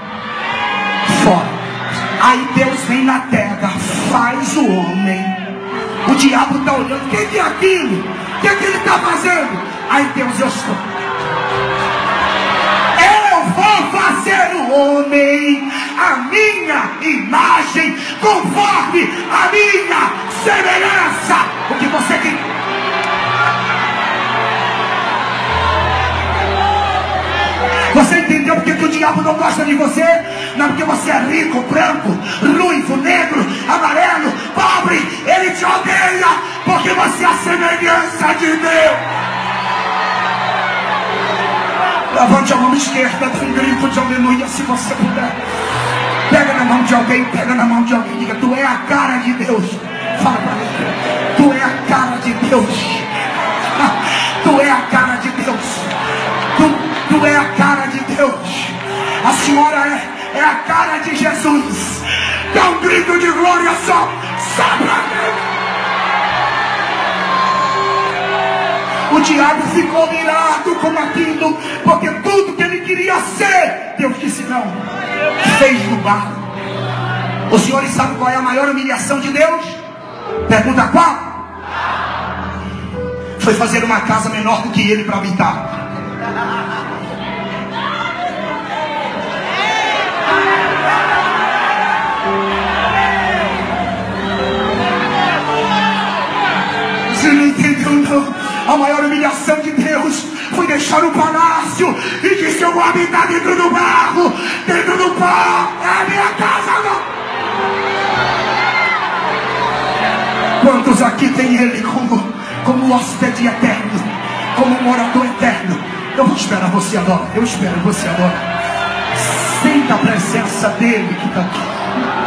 [SPEAKER 1] Aí Deus vem na terra, faz o homem. O diabo está olhando, o que é aquilo? O que, é que ele está fazendo? Aí Deus, eu estou vou fazer o homem a minha imagem, conforme a minha semelhança. O que você quer? Entendeu porque que o diabo não gosta de você? Não porque você é rico, branco, ruivo, negro, amarelo, pobre. Ele te odeia porque você é a semelhança de Deus. Levante a mão esquerda, dê um grito de aleluia se você puder. Pega na mão de alguém, pega na mão de alguém, diga: Tu é a cara de Deus. Fala para mim. Tu é a cara de Deus. Tu é a cara de Deus. Tu é a cara de Deus. A senhora é, é a cara de Jesus. Dá um grito de glória só. Só. O diabo ficou mirado com aquilo, porque tudo que ele queria ser, Deus disse não. Fez no barro. Os senhores sabem qual é a maior humilhação de Deus? Pergunta qual? Foi fazer uma casa menor do que ele para habitar. Não? A maior humilhação de Deus foi deixar o palácio e disse: Eu vou habitar dentro do barro, dentro do pó. É a minha casa, não. Quantos aqui tem Ele como, como hóspede eterno, como morador eterno? Eu vou esperar você agora. Eu espero você agora. Sinta a presença dele que está aqui.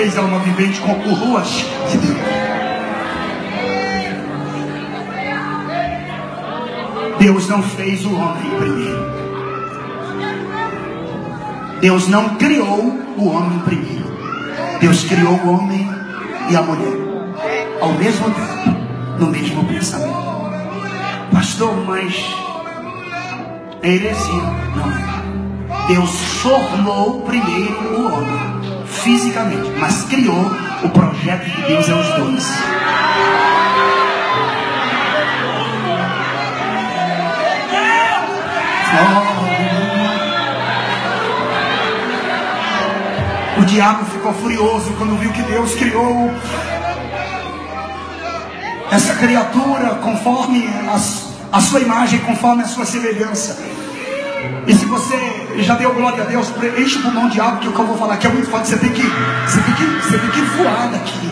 [SPEAKER 1] Fez alma vivente com ruas de Deus. Deus não fez o homem primeiro. Deus não criou o homem primeiro. Deus criou o homem e a mulher ao mesmo tempo, no mesmo pensamento. Pastor, mas é heresia. Não é. Deus formou primeiro o homem fisicamente, mas criou o projeto de Deus é os dois. O diabo ficou furioso quando viu que Deus criou essa criatura conforme a, a sua imagem, conforme a sua semelhança. E se você já deu glória a Deus, enche o pulmão de algo que o que eu vou falar aqui é muito forte. Você tem que, você tem que, você tem que voar daqui.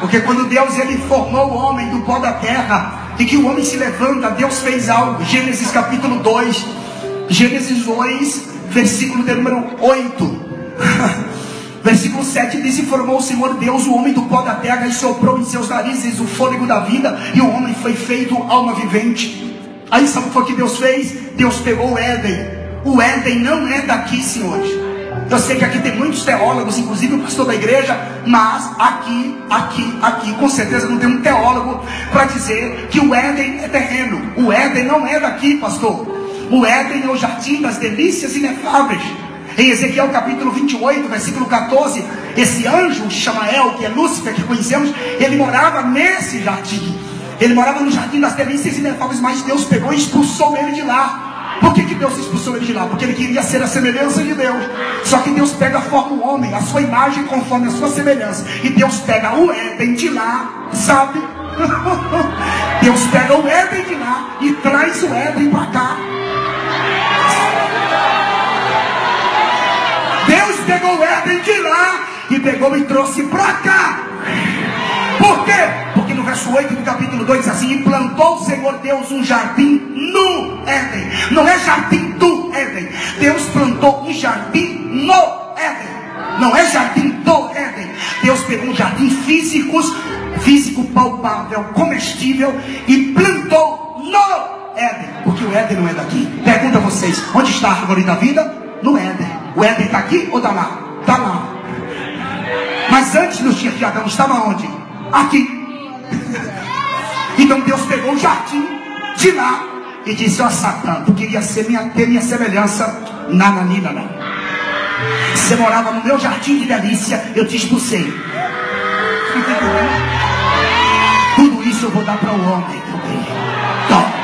[SPEAKER 1] Porque quando Deus ele formou o homem do pó da terra e que o homem se levanta, Deus fez algo. Gênesis capítulo 2, Gênesis 2, versículo de número 8. Versículo 7 diz: E formou o Senhor Deus o homem do pó da terra e soprou em seus narizes o fôlego da vida, e o homem foi feito alma vivente. Aí sabe o que foi que Deus fez? Deus pegou o Éden. O Éden não é daqui, senhores. Eu sei que aqui tem muitos teólogos, inclusive o pastor da igreja, mas aqui, aqui, aqui, com certeza não tem um teólogo para dizer que o Éden é terreno. O Éden não é daqui, pastor. O Éden é o jardim das delícias inefáveis. Em Ezequiel capítulo 28, versículo 14, esse anjo, Chamael, que é Lúcifer, que conhecemos, ele morava nesse jardim. Ele morava no jardim das delícias inefáveis, mas Deus pegou e expulsou ele de lá. Por que, que Deus expulsou ele de lá? Porque ele queria ser a semelhança de Deus. Só que Deus pega a forma do homem, a sua imagem conforme a sua semelhança. E Deus pega o Éden de lá, sabe? Deus pega o Éden de lá e traz o Éden para cá. Deus pegou o Éden de lá e pegou e trouxe para cá. Por quê? Verso 8 do capítulo 2 diz assim: Implantou o Senhor Deus um jardim no Éden. Não é jardim do Éden. Deus plantou um jardim no Éden. Não é jardim do Éden. Deus pegou um jardim físico, físico palpável, comestível e plantou no Éden. Porque o Éden não é daqui. Pergunta a vocês: onde está a árvore da vida? No Éden. O Éden está aqui ou está lá? Está lá. Mas antes dos dias de Adão estava onde? Aqui. Então Deus pegou o jardim de lá e disse: Ó oh, Satã, tu queria ser minha, ter minha semelhança. Nananina, não. Você morava no meu jardim de delícia, eu te expulsei. Tudo isso eu vou dar para o homem. Toma.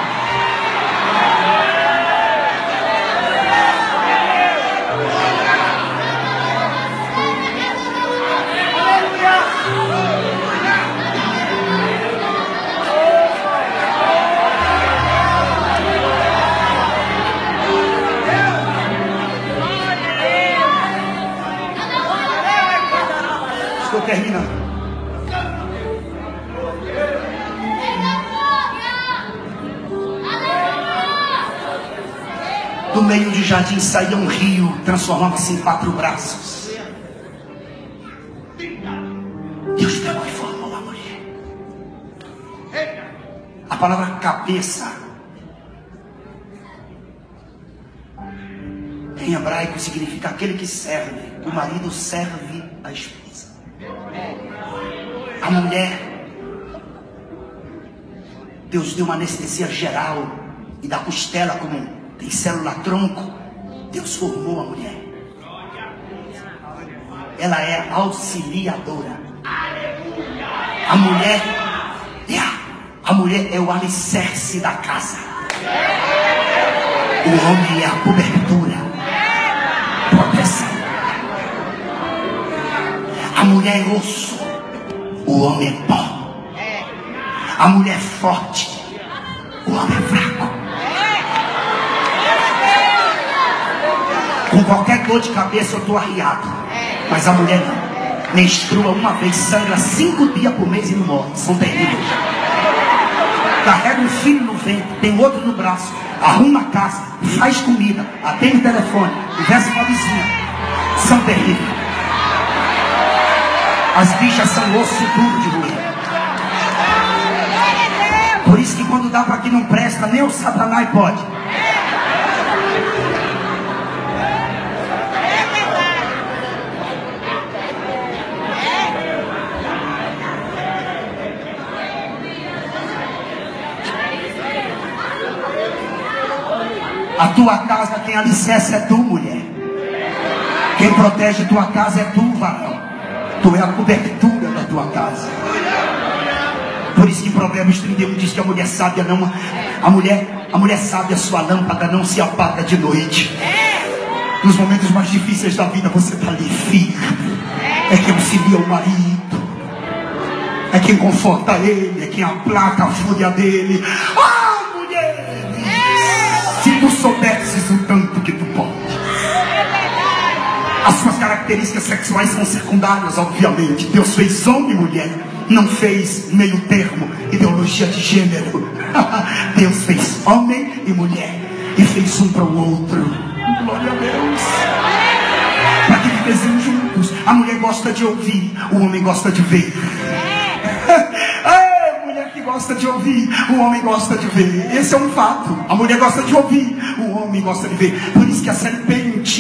[SPEAKER 1] Terminando. Do meio de jardim saía um rio, transformava-se em quatro braços. Deus pegou e formou a mulher. A palavra cabeça em hebraico significa aquele que serve. O marido serve a esposa a mulher. Deus deu uma anestesia geral e da costela, como tem célula tronco, Deus formou a mulher. Ela é auxiliadora. A mulher é a, a mulher é o alicerce da casa. O homem é a cobertura. A mulher é osso, o homem é pó. A mulher é forte, o homem é fraco. Com qualquer dor de cabeça eu estou arriado. Mas a mulher não. Menstrua uma vez, sangra cinco dias por mês e não morre. São terríveis. Carrega um filho no ventre, tem outro no braço. Arruma a casa, faz comida, atende o telefone, conversa com a vizinha. São terríveis. As bichas são osso duro de roer. Por isso que quando dá para que não presta, nem o Satanás pode. A tua casa, quem alicerce é tu, mulher. Quem protege tua casa é tu, varão. Tu é a cobertura da tua casa. Por isso que Provérbios 31 diz que a mulher sábia não. A mulher, a mulher sábia, sua lâmpada não se apaga de noite. Nos momentos mais difíceis da vida, você está ali firme. É quem auxilia o marido. É quem conforta ele. É quem aplaca a fúria dele. Ah, mulher! Se tu soubesses o tanto que tu pode. As suas características sexuais são secundárias, obviamente. Deus fez homem e mulher. Não fez meio termo, ideologia de gênero. Deus fez homem e mulher. E fez um para o outro. Glória a Deus. Para que vivessem juntos. A mulher gosta de ouvir, o homem gosta de ver. É, mulher que gosta de ouvir, o homem gosta de ver. Esse é um fato. A mulher gosta de ouvir, o homem gosta de ver. Por isso que a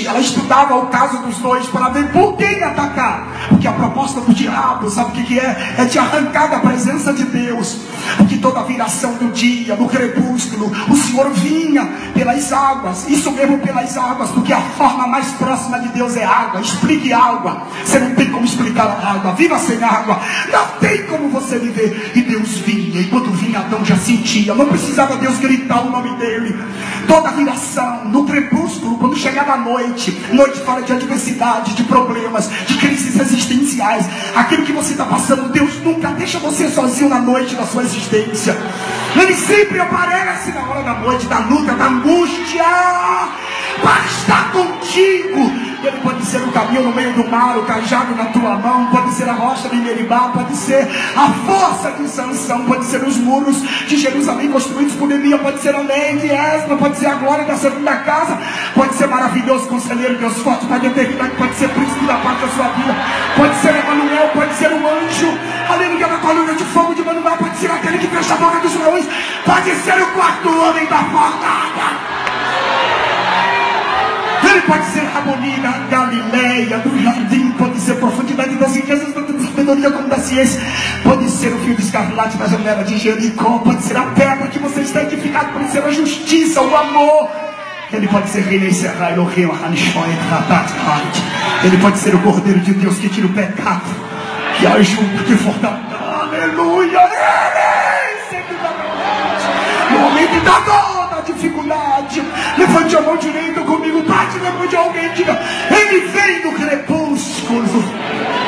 [SPEAKER 1] ela estudava o caso dos dois para ver por quem atacar. Porque a proposta do diabo, sabe o que, que é? É te arrancar da presença de Deus. Porque toda viração do dia, no crepúsculo, o Senhor vinha pelas águas. Isso mesmo pelas águas, porque a forma mais próxima de Deus é água. Explique água. Você não tem como explicar a água. Viva sem água. Não tem como você viver. E Deus vinha. E quando vinha, Adão já sentia. Não precisava Deus gritar o nome dele. Toda viração, no crepúsculo, quando chegava a noite, noite fala de adversidade, de problemas, de crises existenciais. Aquilo que você está passando, Deus nunca deixa você sozinho na noite da sua existência. Ele sempre aparece na hora da noite, da luta, da angústia, para estar contigo. Ele pode ser o caminho no meio do mar, o cajado na tua mão, pode ser a rocha de Meribá, pode ser a força de Sansão, pode ser os muros de Jerusalém construídos por Neemias, pode ser a lei de Esdra, pode ser a glória da segunda casa, pode ser maravilhoso conselheiro, Deus forte, Pai de eternidade, pode ser príncipe da parte da sua vida, pode ser Emanuel, pode ser um anjo, aleluia, da coluna de fogo de Manuel, pode ser aquele que fecha a boca dos leões, pode ser o quarto homem da fornalha. Ele pode ser harmonia da Galileia, do jardim, pode ser profundidade das riquezas, tanto da sabedoria como da ciência, pode ser o fio de escarlate da janela de Jericó, pode ser a pedra que você está edificado, pode ser a justiça, o amor. Ele pode ser rei Elohim, Hanishoi, Ratat, Ele pode ser o Cordeiro de Deus que tira o pecado, que ajuda, que fortalece. Aleluia! Ele sempre dá da dor, dificuldade, levante a mão direita comigo, bate na mão de alguém. E diga: Ele vem do crepúsculo.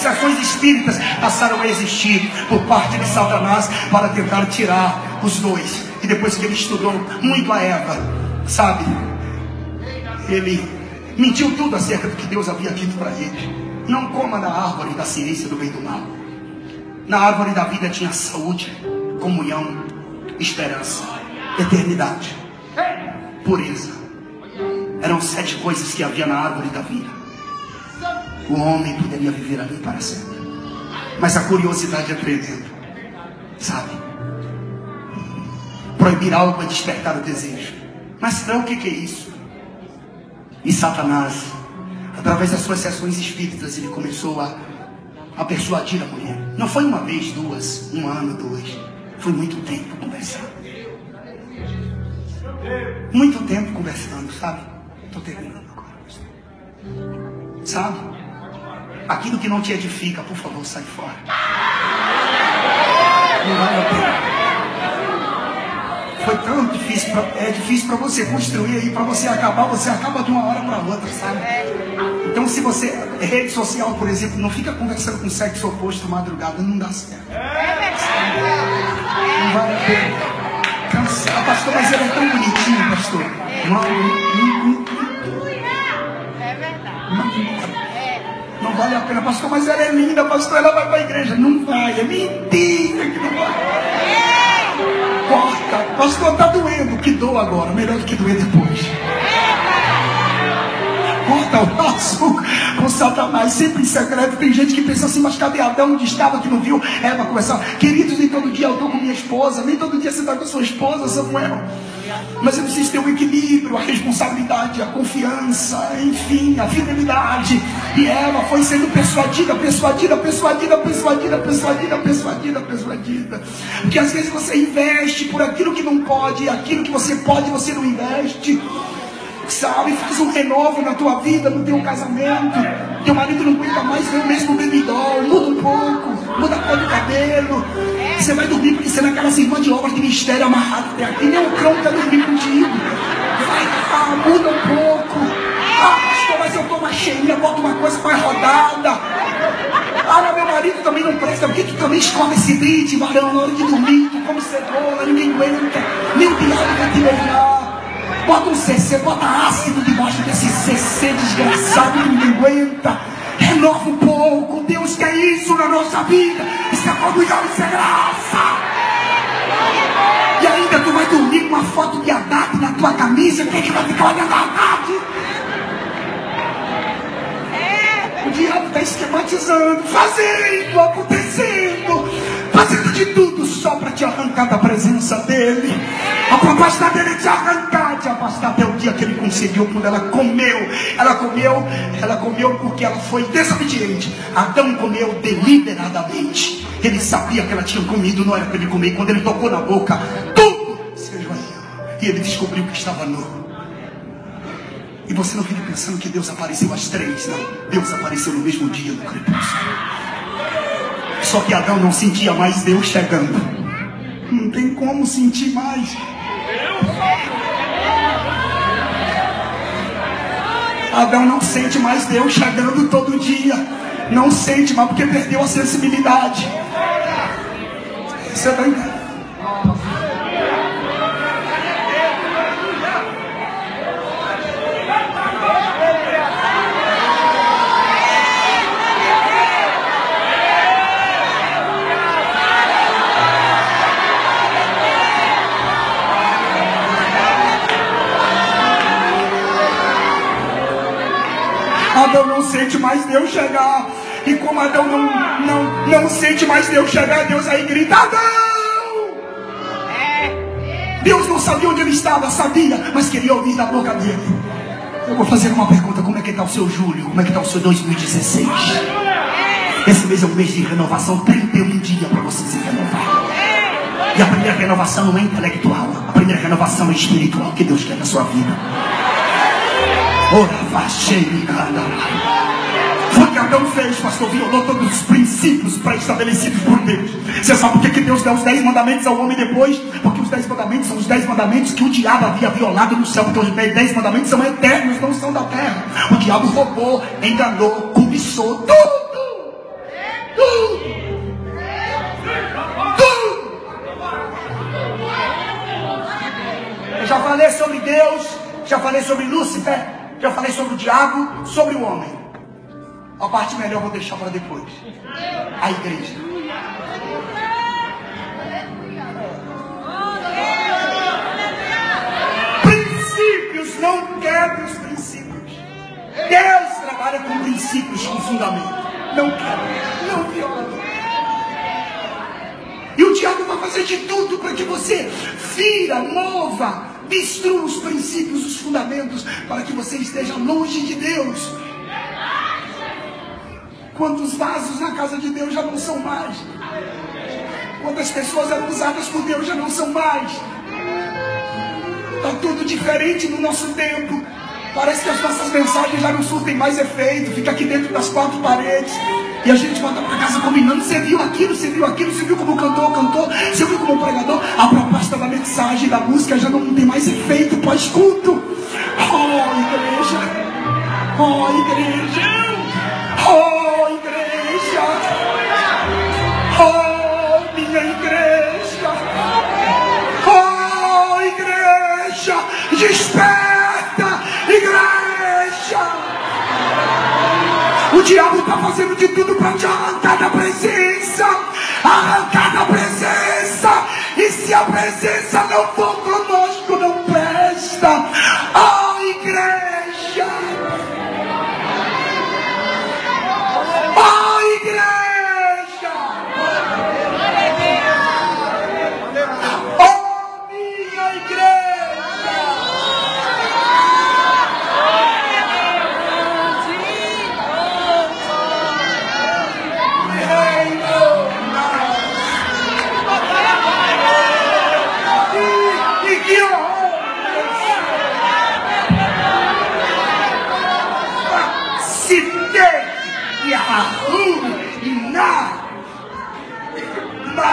[SPEAKER 1] Sessões espíritas passaram a existir por parte de Satanás para tentar tirar os dois. E depois que ele estudou muito a Eva, sabe? Ele mentiu tudo acerca do que Deus havia dito para ele. Não coma da árvore da ciência do bem e do mal. Na árvore da vida tinha saúde, comunhão, esperança, eternidade, pureza. Eram sete coisas que havia na árvore da vida. O homem poderia viver ali para sempre. Mas a curiosidade é tremenda. Sabe? Proibir algo é despertar o desejo. Mas não, o que, é isso? E Satanás, através das suas sessões espíritas, ele começou a, a persuadir a mulher. Não foi uma vez, duas, um ano, dois. Foi muito tempo conversar. Muito tempo conversando, sabe? Estou terminando agora. Sabe? Aquilo que não te edifica, por favor, sai fora. Não vale a pena. Foi tão difícil, pra, é difícil para você construir aí, para você acabar, você acaba de uma hora para outra, sabe? Então, se você, rede social, por exemplo, não fica conversando com sexo oposto madrugada, não dá certo. Não vale a pena. Cansado, pastor, mas ele é tão bonitinho, pastor. Não, não, não, é verdade. Não vale a pena, pastor, mas ela é linda, pastor, ela vai para a igreja. Não vai, é mentira que não vai. Corta, pastor, está doendo, que doa agora, melhor do que doer depois corta o laço com Satanás, sempre em secreto. Tem gente que pensa assim, mas cadê Adão? Onde estava que não viu Eva começar? Queridos, nem todo dia eu estou com minha esposa, nem todo dia você está com sua esposa, Samuel. Mas é preciso ter um equilíbrio, a responsabilidade, a confiança, enfim, a fidelidade. E ela foi sendo persuadida, persuadida, persuadida, persuadida, persuadida, persuadida, persuadida. Porque às vezes você investe por aquilo que não pode, aquilo que você pode, você não investe sabe? Faz um renovo na tua vida, no teu casamento. Teu marido não aguenta mais ver o mesmo bebidol. Muda um pouco, muda a cor do cabelo. Você vai dormir porque você é aquelas irmãs de obra de mistério amarrado até aqui. Nem o cão quer dormir contigo. Vai lá, muda um pouco. Ah, pastor, mas eu tô uma cheinha, bota uma coisa mais rodada. Ah, meu marido também não presta, porque tu também escolhe esse dente, varão, na hora de dormir, tu come cebola, ninguém aguenta, nem o diabo vai te beijar. Bota um CC, bota ácido debaixo desse CC desgraçado que ninguém aguenta. Renova um pouco. Deus quer isso na nossa vida. Isso é comunhão, isso é graça. Tu vai dormir com uma foto de Haddad na tua camisa. Quem é que vai ficar olhando a Haddad? O diabo está esquematizando, fazendo, acontecendo, fazendo de tudo só para te arrancar da presença dele. A capacidade dele é te arrancar, te afastar até o dia que ele conseguiu, quando ela comeu. Ela comeu, ela comeu porque ela foi desobediente. Adão comeu deliberadamente. Ele sabia que ela tinha comido, não era para ele comer. Quando ele tocou na boca, tudo. E ele descobriu que estava nu. E você não fica pensando que Deus apareceu às três, não. Deus apareceu no mesmo dia do crepúsculo. Só que Adão não sentia mais Deus chegando. Não tem como sentir mais. Adão não sente mais Deus chegando todo dia. Não sente mais porque perdeu a sensibilidade. Você está entendendo? Adão não sente mais Deus chegar. E como Adão não, não, não sente mais Deus chegar, Deus aí grita: Adão! Deus não sabia onde ele estava, sabia, mas queria ouvir da boca dele. Eu vou fazer uma pergunta: como é que está o seu Júlio? Como é que está o seu 2016? Esse mês é um mês de renovação, 31 dia para você se renovar. E a primeira renovação não é intelectual, a primeira renovação é espiritual que Deus quer na sua vida. Foi o que Adão fez, pastor, violou todos os princípios pré-estabelecidos por Deus. Você sabe por que Deus deu os dez mandamentos ao homem depois? Porque os dez mandamentos são os dez mandamentos que o diabo havia violado no céu. Porque os dez mandamentos são eternos, não são da terra. O diabo roubou, enganou, cobiçou tudo. Tudo. Tudo. Eu já falei sobre Deus, já falei sobre Lúcifer. Já falei sobre o diabo, sobre o homem. A parte melhor vou deixar para depois. A igreja. Princípios, não quebre os princípios. Deus trabalha com princípios, com fundamento. Não quebre, não viola. E o diabo vai fazer de tudo para que você fira, mova, destrua os princípios, os fundamentos, para que você esteja longe de Deus. Quantos vasos na casa de Deus já não são mais? Quantas pessoas eram usadas por Deus já não são mais? Está tudo diferente no nosso tempo. Parece que as nossas mensagens já não surtem mais efeito. Fica aqui dentro das quatro paredes. E a gente volta para casa combinando. Você viu aquilo, você viu aquilo, você viu como cantou, cantou, você viu como pregador. A proposta da mensagem, da música já não tem mais efeito pós-culto. Oh, igreja! Oh, igreja! Oh, igreja! Oh, minha igreja! Oh, igreja! Desperta, O diabo está fazendo de tudo para te arrancar da presença. Arrancar da presença. E se a presença não for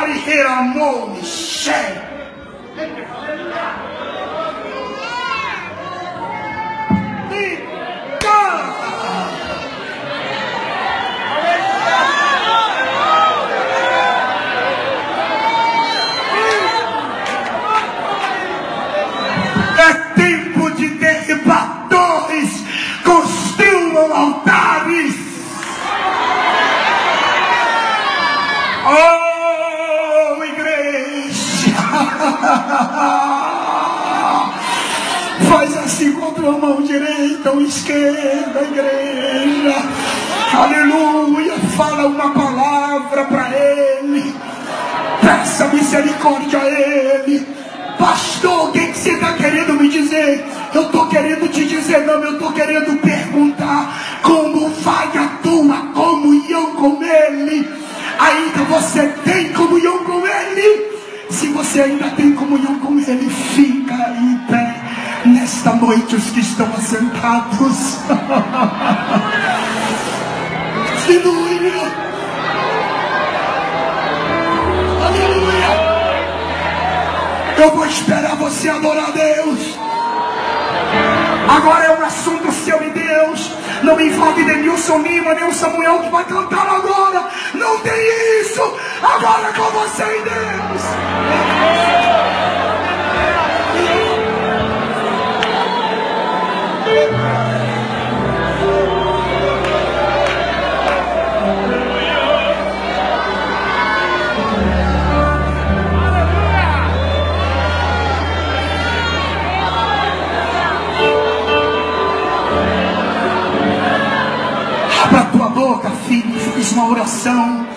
[SPEAKER 1] Nobody here don't shame. Com a mão direita ou esquerda, igreja. Aleluia! Fala uma palavra para ele. Peça misericórdia a ele. Pastor, o que, que você está querendo me dizer? Eu estou querendo te dizer, não, eu estou querendo perguntar como vai a tua comunhão com Ele. Ainda você tem comunhão com Ele? Se você ainda tem comunhão com Ele, fica em pé. Nesta noite, os que estão assentados. Aleluia. Aleluia. Eu vou esperar você adorar a Deus. Agora é um assunto seu e Deus. Não envolve Denilson Lima, nem o Samuel que vai cantar agora. Não tem isso. Agora é com você e Deus. Fiz uma oração.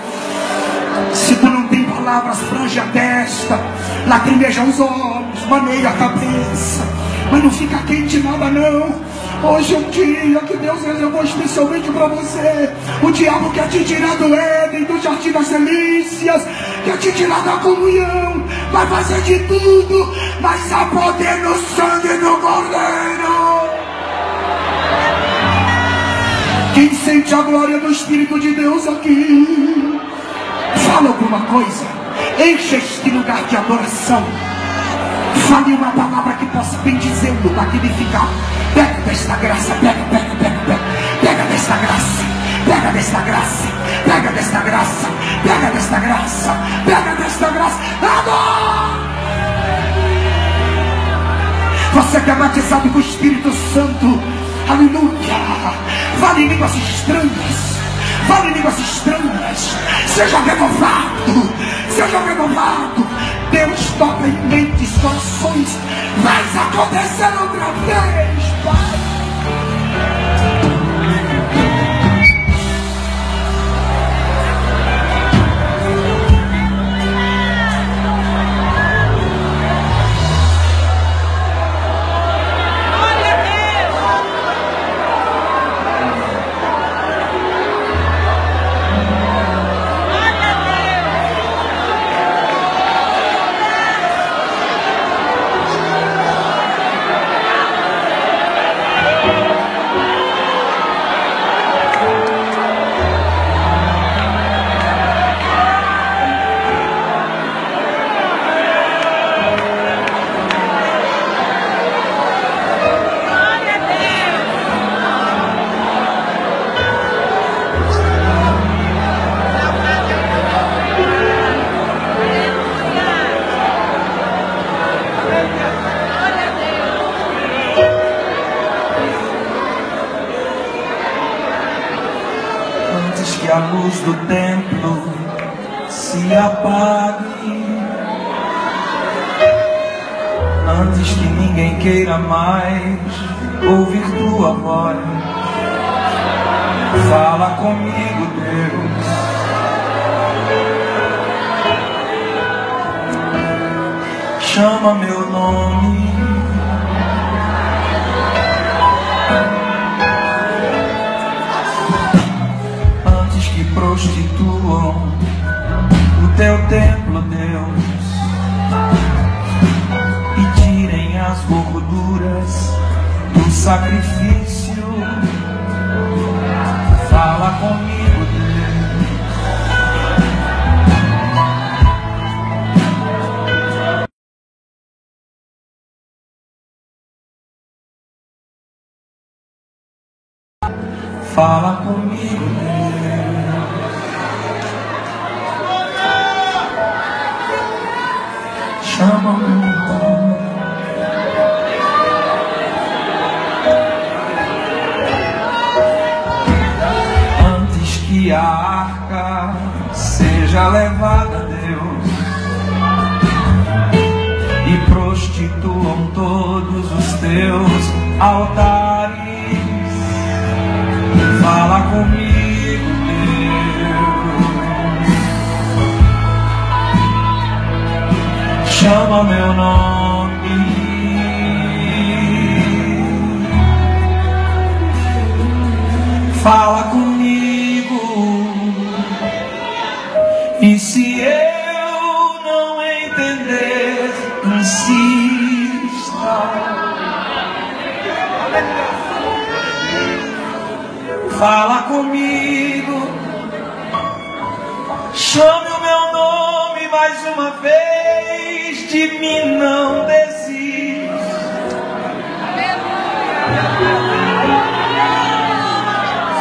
[SPEAKER 1] Se tu não tem palavras, frange a testa, lacrimeja os olhos, maneia a cabeça, mas não fica quente nada não. Hoje é um dia que Deus reservou especialmente para você. O diabo quer te tirar do Éden, do jardim das delícias, quer te tirar da comunhão, vai fazer de tudo, mas há poder no sangue do Cordeiro. Quem sente a glória do Espírito de Deus aqui? Fala alguma coisa. Enche este lugar de adoração. Fale uma palavra que possa bendizê-lo, magnificar. Pega desta graça, pega, pega, pega, pega. Pega desta graça, pega desta graça, pega desta graça, pega desta graça, pega desta graça. Adora! Você que é batizado com o Espírito Santo, aleluia. Fale em línguas estranhas, fale em línguas estranhas. Seja renovado, seja renovado. Deus toca em mentes, corações. Vai acontecer outra vez, Pai.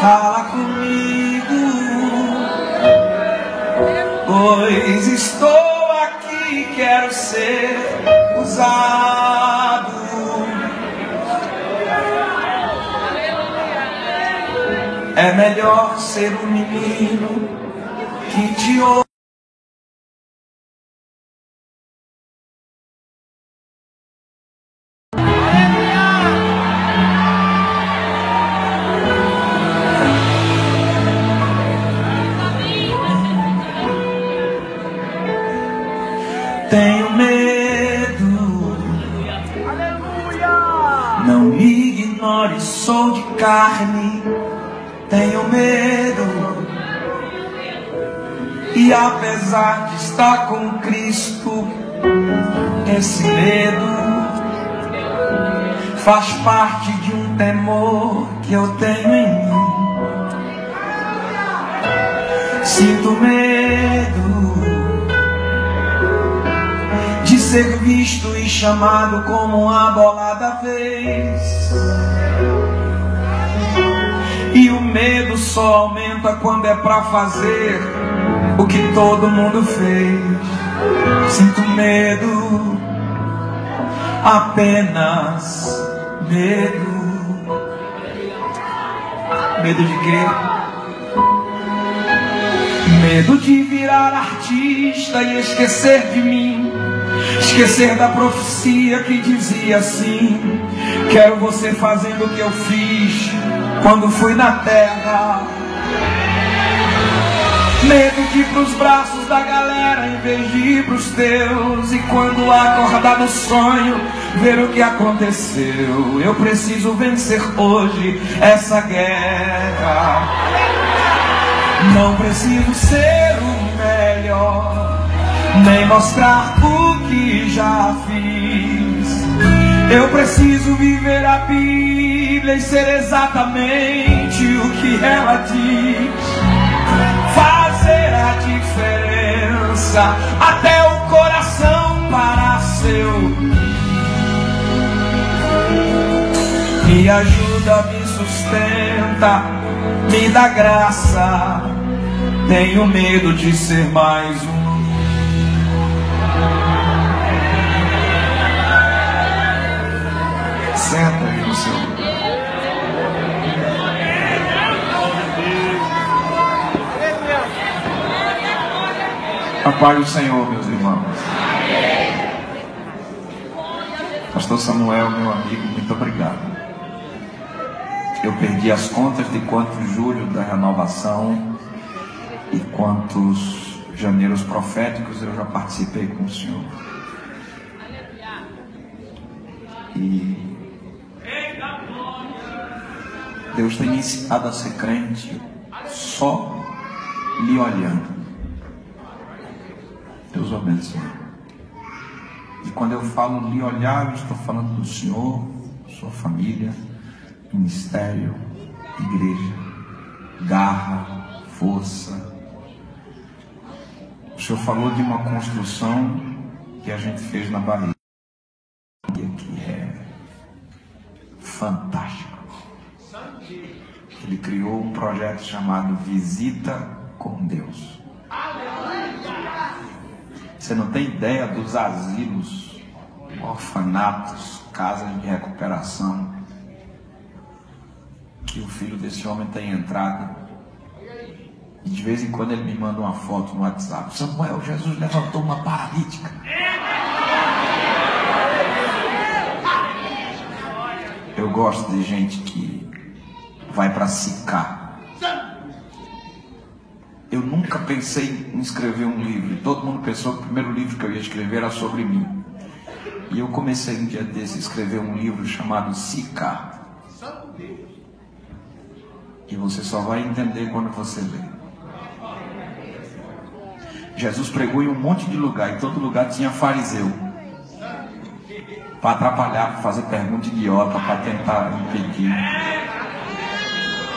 [SPEAKER 2] Fala comigo, pois estou aqui, quero ser usado. É melhor ser um menino que te ouve. Estar com Cristo, esse medo faz parte de um temor que eu tenho em mim. Sinto medo de ser visto e chamado como uma bolada vez. E o medo só aumenta quando é pra fazer que todo mundo fez. Sinto medo, apenas medo. Medo de quê? Medo de virar artista e esquecer de mim. Esquecer da profecia que dizia assim: Quero você fazendo o que eu fiz quando fui na terra. Medo de ir pros braços da galera em vez de ir pros teus. E quando acordar no sonho, ver o que aconteceu. Eu preciso vencer hoje essa guerra. Não preciso ser o melhor, nem mostrar o que já fiz. Eu preciso viver a Bíblia e ser exatamente o que ela diz. Até o coração para seu. Me ajuda, me sustenta, me dá graça. Tenho medo de ser mais um. A paz do Senhor, meus irmãos. Pastor Samuel, meu amigo, muito obrigado. Eu perdi as contas de quantos julho da renovação e quantos janeiros proféticos eu já participei com o Senhor. E Deus tem me ensinado a ser crente só lhe olhando. Abençoe. E quando eu falo lhe olhar, eu estou falando do Senhor, sua família, ministério, igreja, garra, força. O Senhor falou de uma construção que a gente fez na Bahia, que é fantástico. Ele criou um projeto chamado Visita com Deus. Você não tem ideia dos asilos, orfanatos, casas de recuperação que o filho desse homem tem entrado. E de vez em quando ele me manda uma foto no WhatsApp. Samuel, Jesus levantou uma paralítica. Eu gosto de gente que vai para Sicar. Eu nunca pensei em escrever um livro. Todo mundo pensou que o primeiro livro que eu ia escrever era sobre mim. E eu comecei um dia desse a escrever um livro chamado Sicar. E você só vai entender quando você ler. Jesus pregou em um monte de lugar, em todo lugar tinha fariseu. Para atrapalhar, para fazer pergunta idiota, para tentar impedir.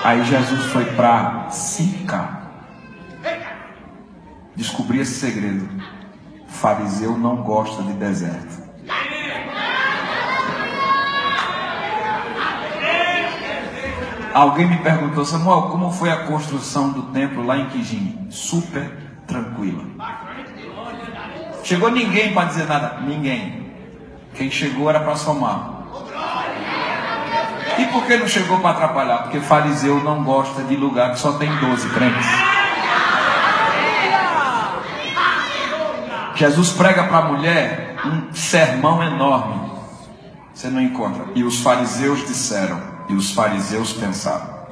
[SPEAKER 2] Aí Jesus foi para Sica. Descobri esse segredo. Fariseu não gosta de deserto. Alguém me perguntou, Samuel, como foi a construção do templo lá em Quijim? Super tranquila. Chegou ninguém para dizer nada? Ninguém. Quem chegou era para somar. E por que não chegou para atrapalhar? Porque fariseu não gosta de lugar que só tem 12 crentes. Jesus prega para a mulher um sermão enorme. Você não encontra. E os fariseus disseram, e os fariseus pensaram.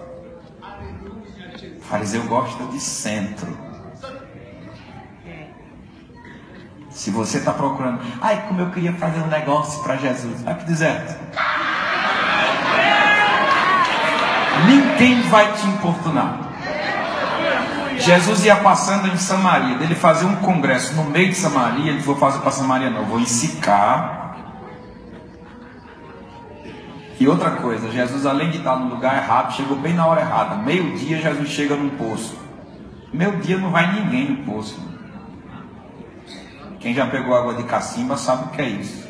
[SPEAKER 2] O fariseu gosta de centro. Se você está procurando, ai, como eu queria fazer um negócio para Jesus, vai para o deserto. Ninguém vai te importunar. Jesus ia passando em Samaria, ele fazia um congresso no meio de Samaria, ele foi fazer para Samaria não, vou em Sicar. E outra coisa, Jesus além de estar no lugar errado, chegou bem na hora errada. Meio dia Jesus chega num poço. Meio dia não vai ninguém no poço. Quem já pegou água de cacimba sabe o que é isso.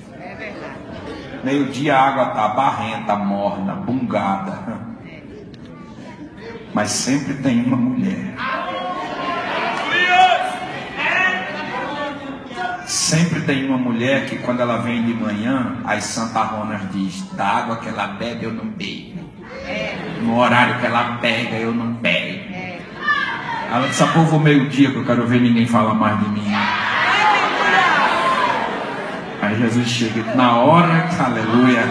[SPEAKER 2] Meio dia a água está barrenta, morna, bungada. Mas sempre tem uma mulher. Sempre tem uma mulher que quando ela vem de manhã, as Santa Ronas diz, da água que ela bebe eu não bebo. No horário que ela pega eu não bebo. Ela disse, povo meio-dia que eu quero ver ninguém falar mais de mim. Aí Jesus chega na hora, aleluia.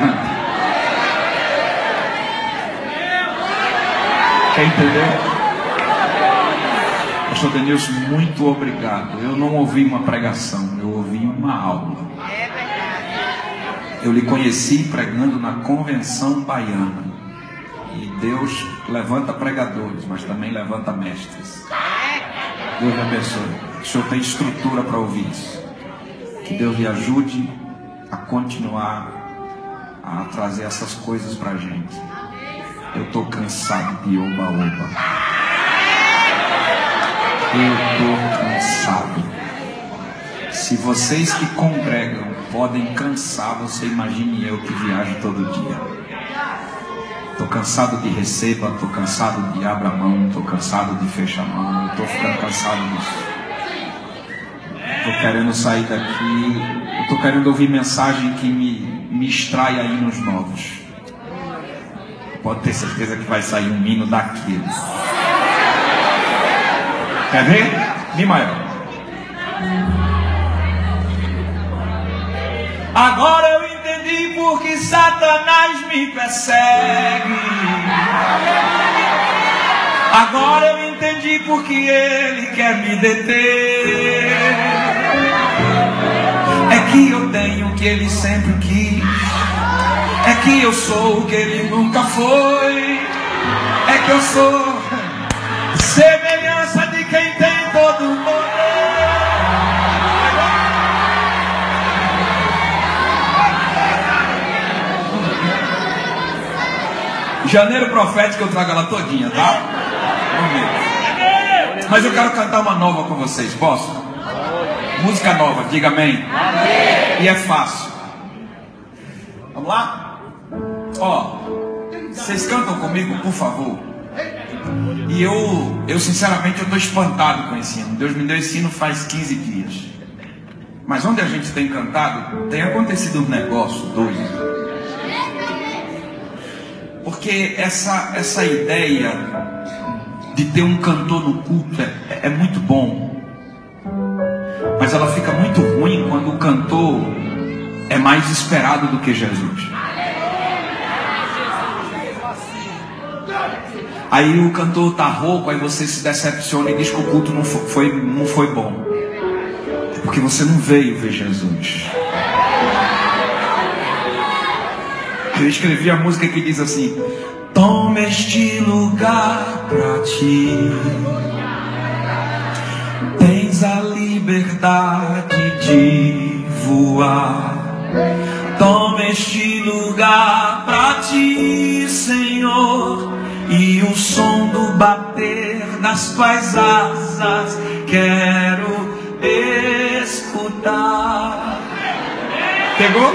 [SPEAKER 2] Quer entender? Pastor Denilson, muito obrigado. Eu não ouvi uma pregação, eu ouvi uma aula. Eu lhe conheci pregando na convenção baiana. E Deus levanta pregadores, mas também levanta mestres. Deus lhe abençoe. O senhor tem estrutura para ouvir isso. Que Deus lhe ajude a continuar a trazer essas coisas para a gente. Eu estou cansado de oba-oba. Eu estou cansado. Se vocês que congregam podem cansar, você imagine eu que viajo todo dia. Estou cansado de receba, estou cansado de abra mão, estou cansado de fecha mão, estou ficando cansado disso. Estou querendo sair daqui, estou querendo ouvir mensagem que me, me extrai aí nos novos. Pode ter certeza que vai sair um hino daqueles. Quer ver? Mi maior. Agora eu entendi por que Satanás me persegue. Agora eu entendi por que ele quer me deter. É que eu tenho o que ele sempre quis. É que eu sou o que ele nunca foi. É que eu sou semelhança todo o poder. Janeiro profético eu trago ela todinha, tá? Mas eu quero cantar uma nova com vocês, posso? Música nova, diga amém. E é fácil. Vamos lá? Ó, vocês cantam comigo, por favor. E eu, eu sinceramente, eu estou espantado com esse hino. Deus me deu esse hino faz 15 dias. Mas onde a gente tem cantado, tem acontecido um negócio doido. Porque essa, essa ideia de ter um cantor no culto é, é muito bom. Mas ela fica muito ruim quando o cantor é mais esperado do que Jesus. Aí o cantor tá rouco, aí você se decepciona e diz que o culto não foi, não foi bom. É porque você não veio ver Jesus. Eu escrevi a música que diz assim: Toma este lugar pra ti. Tens a liberdade de voar. Toma este lugar pra ti, Senhor. E o som do bater das tuas asas quero escutar. Pegou?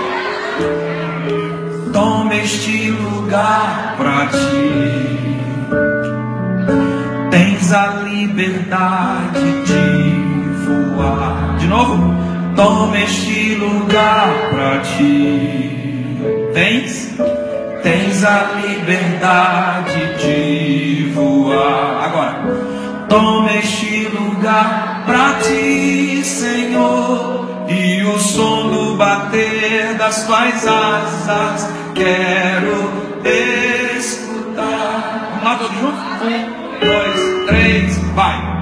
[SPEAKER 2] Toma este lugar pra ti. Tens a liberdade de voar. De novo, toma este lugar pra ti. Tens, tens a liberdade de voar. Agora, toma este lugar pra ti, Senhor. E o som do bater das tuas asas quero escutar. Vamos lá todos juntos? Um, dois, três, vai.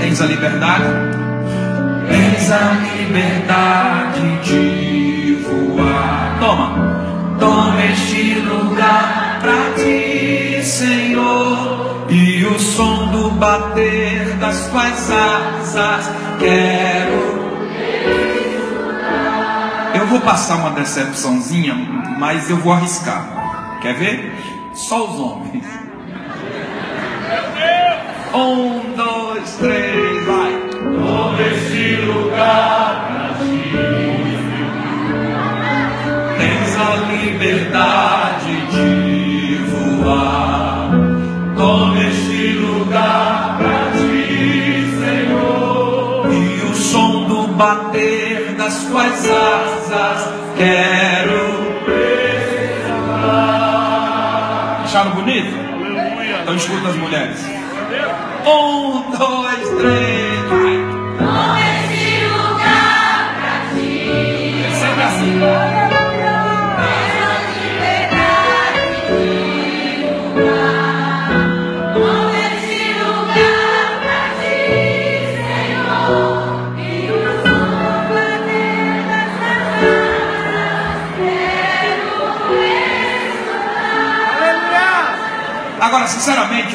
[SPEAKER 2] Tens a liberdade? Tens a liberdade de. Toma. Toma este lugar pra ti, Senhor. E o som do bater das tuas asas quero eu vou passar uma decepçãozinha, mas eu vou arriscar. Quer ver? Só os homens. Um, dois, três, vai.
[SPEAKER 3] Todo esse lugar pra ti.
[SPEAKER 2] A liberdade de voar. Toma este lugar pra ti, Senhor. E o som do bater das tuas asas quero Acharam bonito? Então escuta as mulheres. Um, dois, três,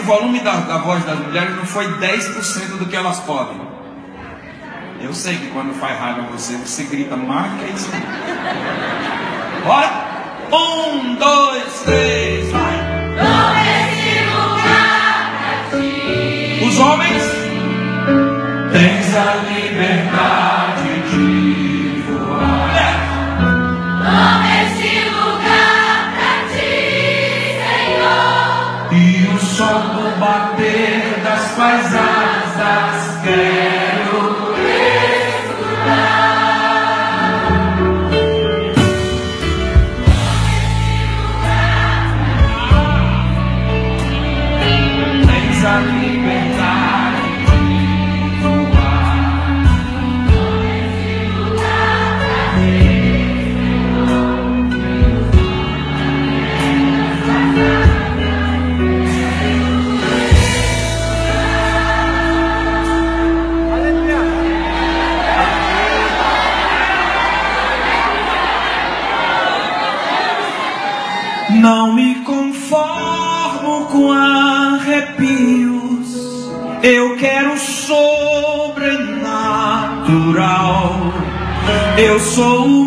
[SPEAKER 2] volume da, da voz das mulheres não foi 10% do que elas podem. Eu sei que quando faz raiva você, você grita mais. Bora? Um, dois, três, vai. Os homens tens a liberdade
[SPEAKER 1] Eu sou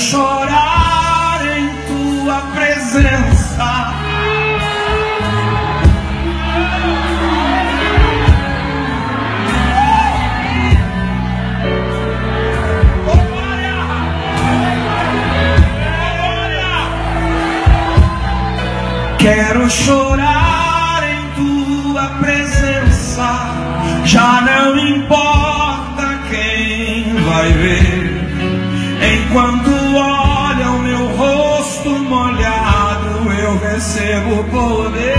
[SPEAKER 1] chorar em tua presença. Oh! Quero chorar recebo poder.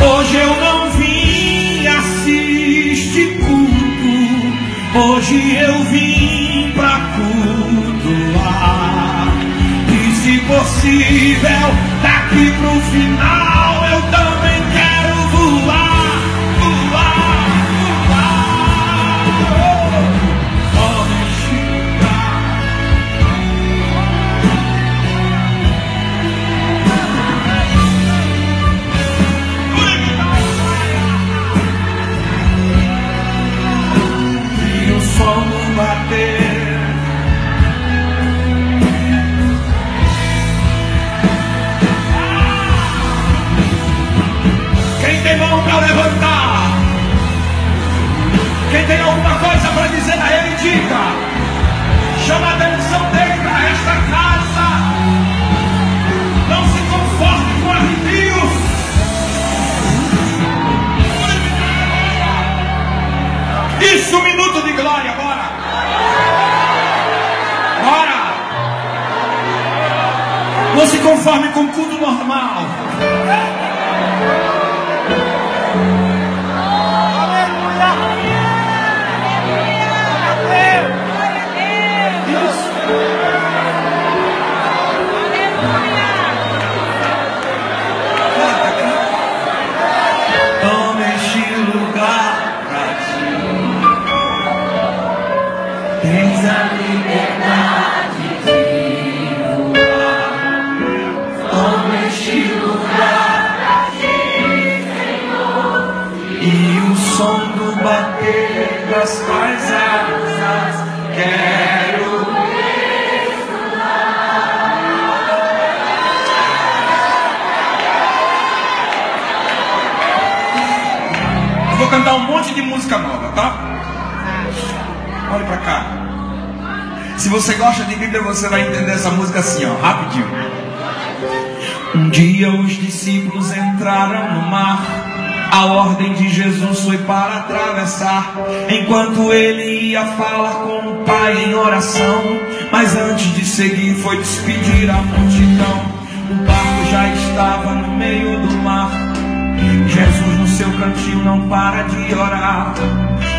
[SPEAKER 1] Hoje eu não vim assistir culto, hoje eu vim pra cultuar. E se possível, daqui pro final tem alguma coisa para dizer a ele, diga. Chama a atenção dele para esta casa. Não se conforme com arrepios. Isso, um minuto de glória, bora! Bora! Não se conforme com o culto normal. Cantar um monte de música nova, tá? Olha pra cá. Se você gosta de Bíblia, você vai entender essa música assim, ó, rapidinho. Um dia os discípulos entraram no mar. A ordem de Jesus foi para atravessar. Enquanto ele ia falar com o Pai em oração. Mas antes de seguir, foi despedir a multidão. O barco já estava no meio do mar. Jesus seu cantinho não para de orar.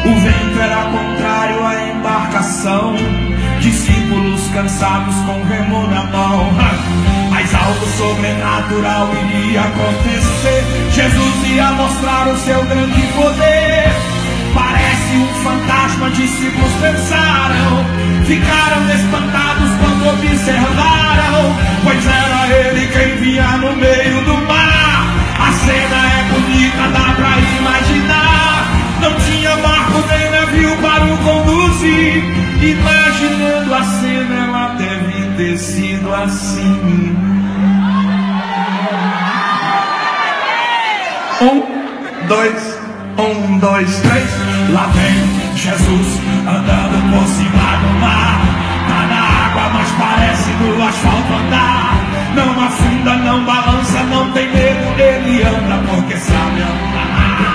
[SPEAKER 1] O vento era contrário à embarcação. Discípulos cansados com remo na mão. Mas algo sobrenatural iria acontecer. Jesus ia mostrar o seu grande poder. Parece um fantasma, discípulos pensaram, ficaram espantados quando observaram, pois era ele quem vinha no meio do mar. A cena bonita, dá pra imaginar. Não tinha barco nem navio para o conduzir. Imaginando a cena, ela deve ter sido assim. Um, dois, um, dois, três. Lá vem Jesus andando por cima do mar. Tá na água, mas parece no asfalto andar. Não afunda, não balança, não tem medo. Ele anda porque sabe andar.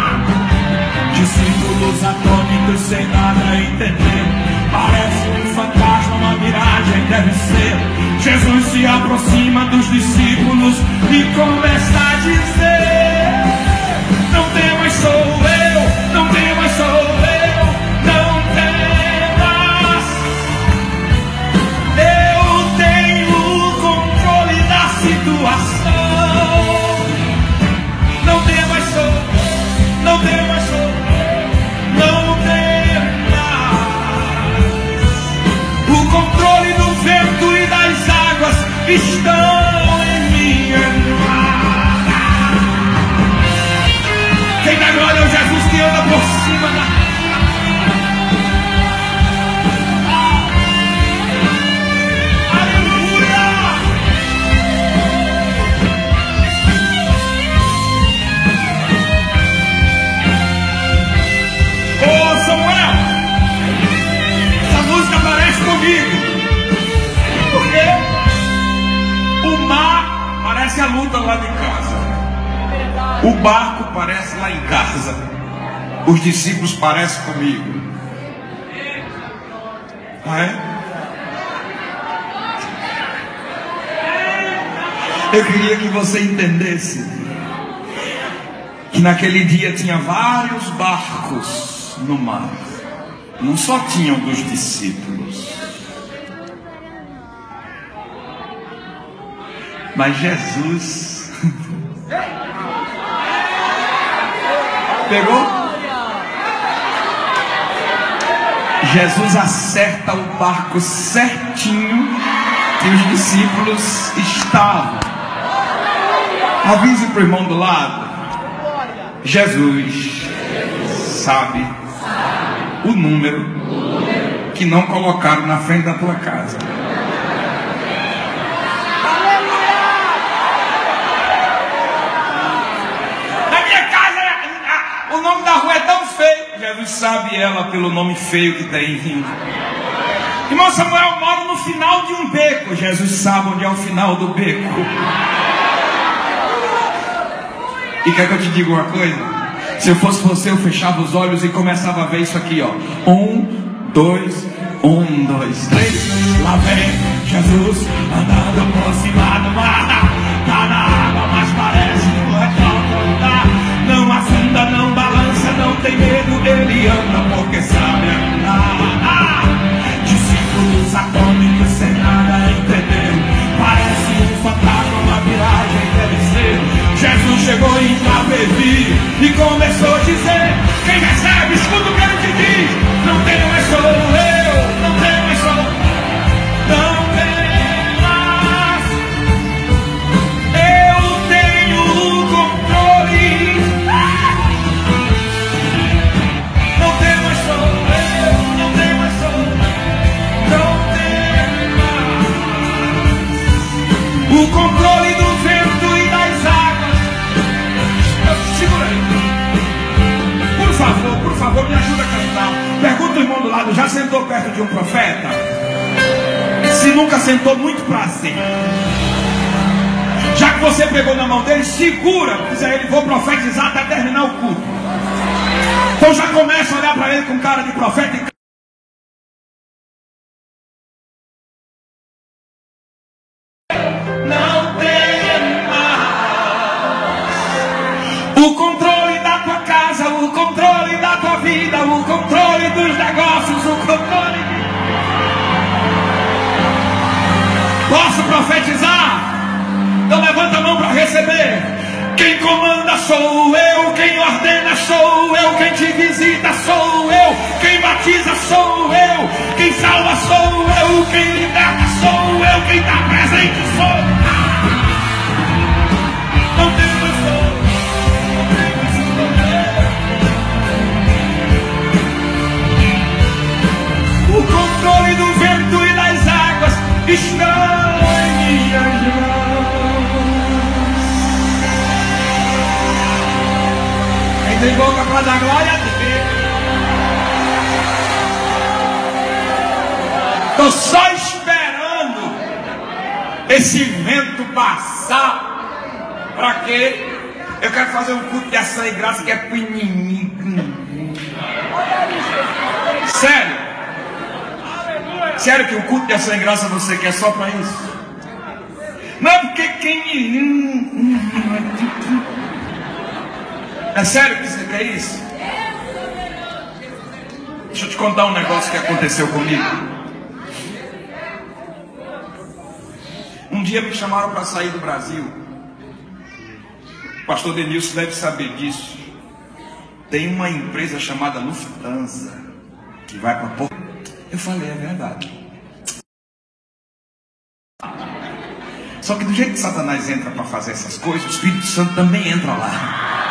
[SPEAKER 1] Discípulos atômitos sem nada entender. Parece um fantasma, uma miragem deve ser. Jesus se aproxima dos discípulos e começa a dizer. Não temas, sou eu, estão em minha mão. Quem dá glória é Jesus que anda por cima da. Ô Samuel! Essa música parece comigo. Luta lá de casa. O barco parece lá em casa. Os discípulos parecem comigo. Ah, é? Eu queria que você entendesse que naquele dia tinha vários barcos no mar. Não só tinham dos discípulos. Mas Jesus Pegou? Jesus acerta o barco certinho que os discípulos estavam. Avise para o irmão do lado. Jesus sabe o número que não colocaram na frente da tua casa. Na minha casa, a- o nome da rua é tão feio. Jesus sabe ela pelo nome feio que tem. Irmão Samuel mora no final de um beco. Jesus sabe onde é o final do beco. E quer que eu te diga uma coisa? Se eu fosse você, eu fechava os olhos e começava a ver isso aqui, ó. Um, dois, um, dois, três. Lá vem Jesus andando por cima do mar. tem medo. Ele anda porque sabe andar. Discípulos atômicos sem nada entender. Parece um fantasma, uma miragem deve. Jesus chegou em Itapevi e começou a dizer: Quem recebe, escuta o que ele te diz. Não tem mais sou Pergunta o irmão do lado, já sentou perto de um profeta? Se nunca sentou, muito prazer. Já que você pegou na mão dele, segura, diz a ele, vou profetizar até terminar o culto. Então já começa a olhar para ele com cara de profeta e para dar glória a Deus. Estou só esperando esse vento passar. Para quê? Eu quero fazer um culto de ação e graça que é para o inimigo. Sério? Sério que o culto de ação e graça você quer só para isso? Não porque quem. É sério que você quer isso? Deixa eu te contar um negócio que aconteceu comigo. Um dia me chamaram para sair do Brasil. O pastor Denilson deve saber disso. Tem uma empresa chamada Lufthansa que vai para Porto. Eu falei, é verdade. Só que do jeito que Satanás entra para fazer essas coisas, o Espírito Santo também entra lá.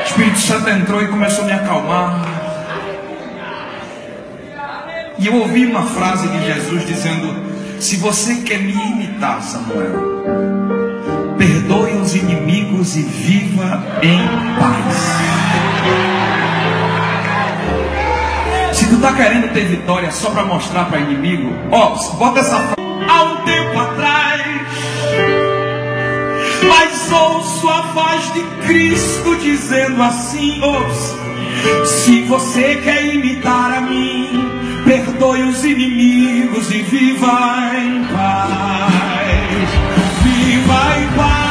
[SPEAKER 1] O Espírito Santo entrou e começou a me acalmar. E eu ouvi uma frase de Jesus dizendo: se você quer me imitar, Samuel, perdoe os inimigos e viva em paz. Se tu tá querendo ter vitória só para mostrar para inimigo, ó, bota essa frase. Há um tempo atrás, mas ouço a voz de Cristo dizendo assim: se você quer imitar a mim, perdoe os inimigos e viva em paz. Viva em paz.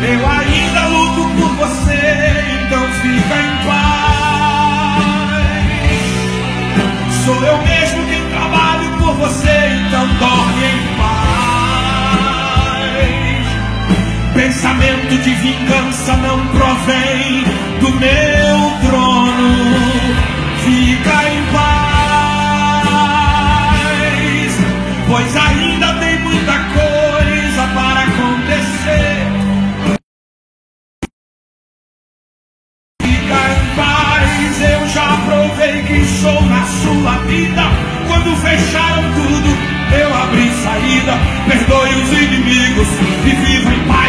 [SPEAKER 1] Eu ainda luto por você, então fica em paz. Sou eu mesmo quem trabalho por você, então dorme em paz. Pensamento de vingança não provém do meu trono fica em paz, pois ainda tem muita coisa para acontecer. Fica em paz, eu já provei que sou na sua vida. Quando fecharam tudo, eu abri saída. Perdoe os inimigos e viva em paz.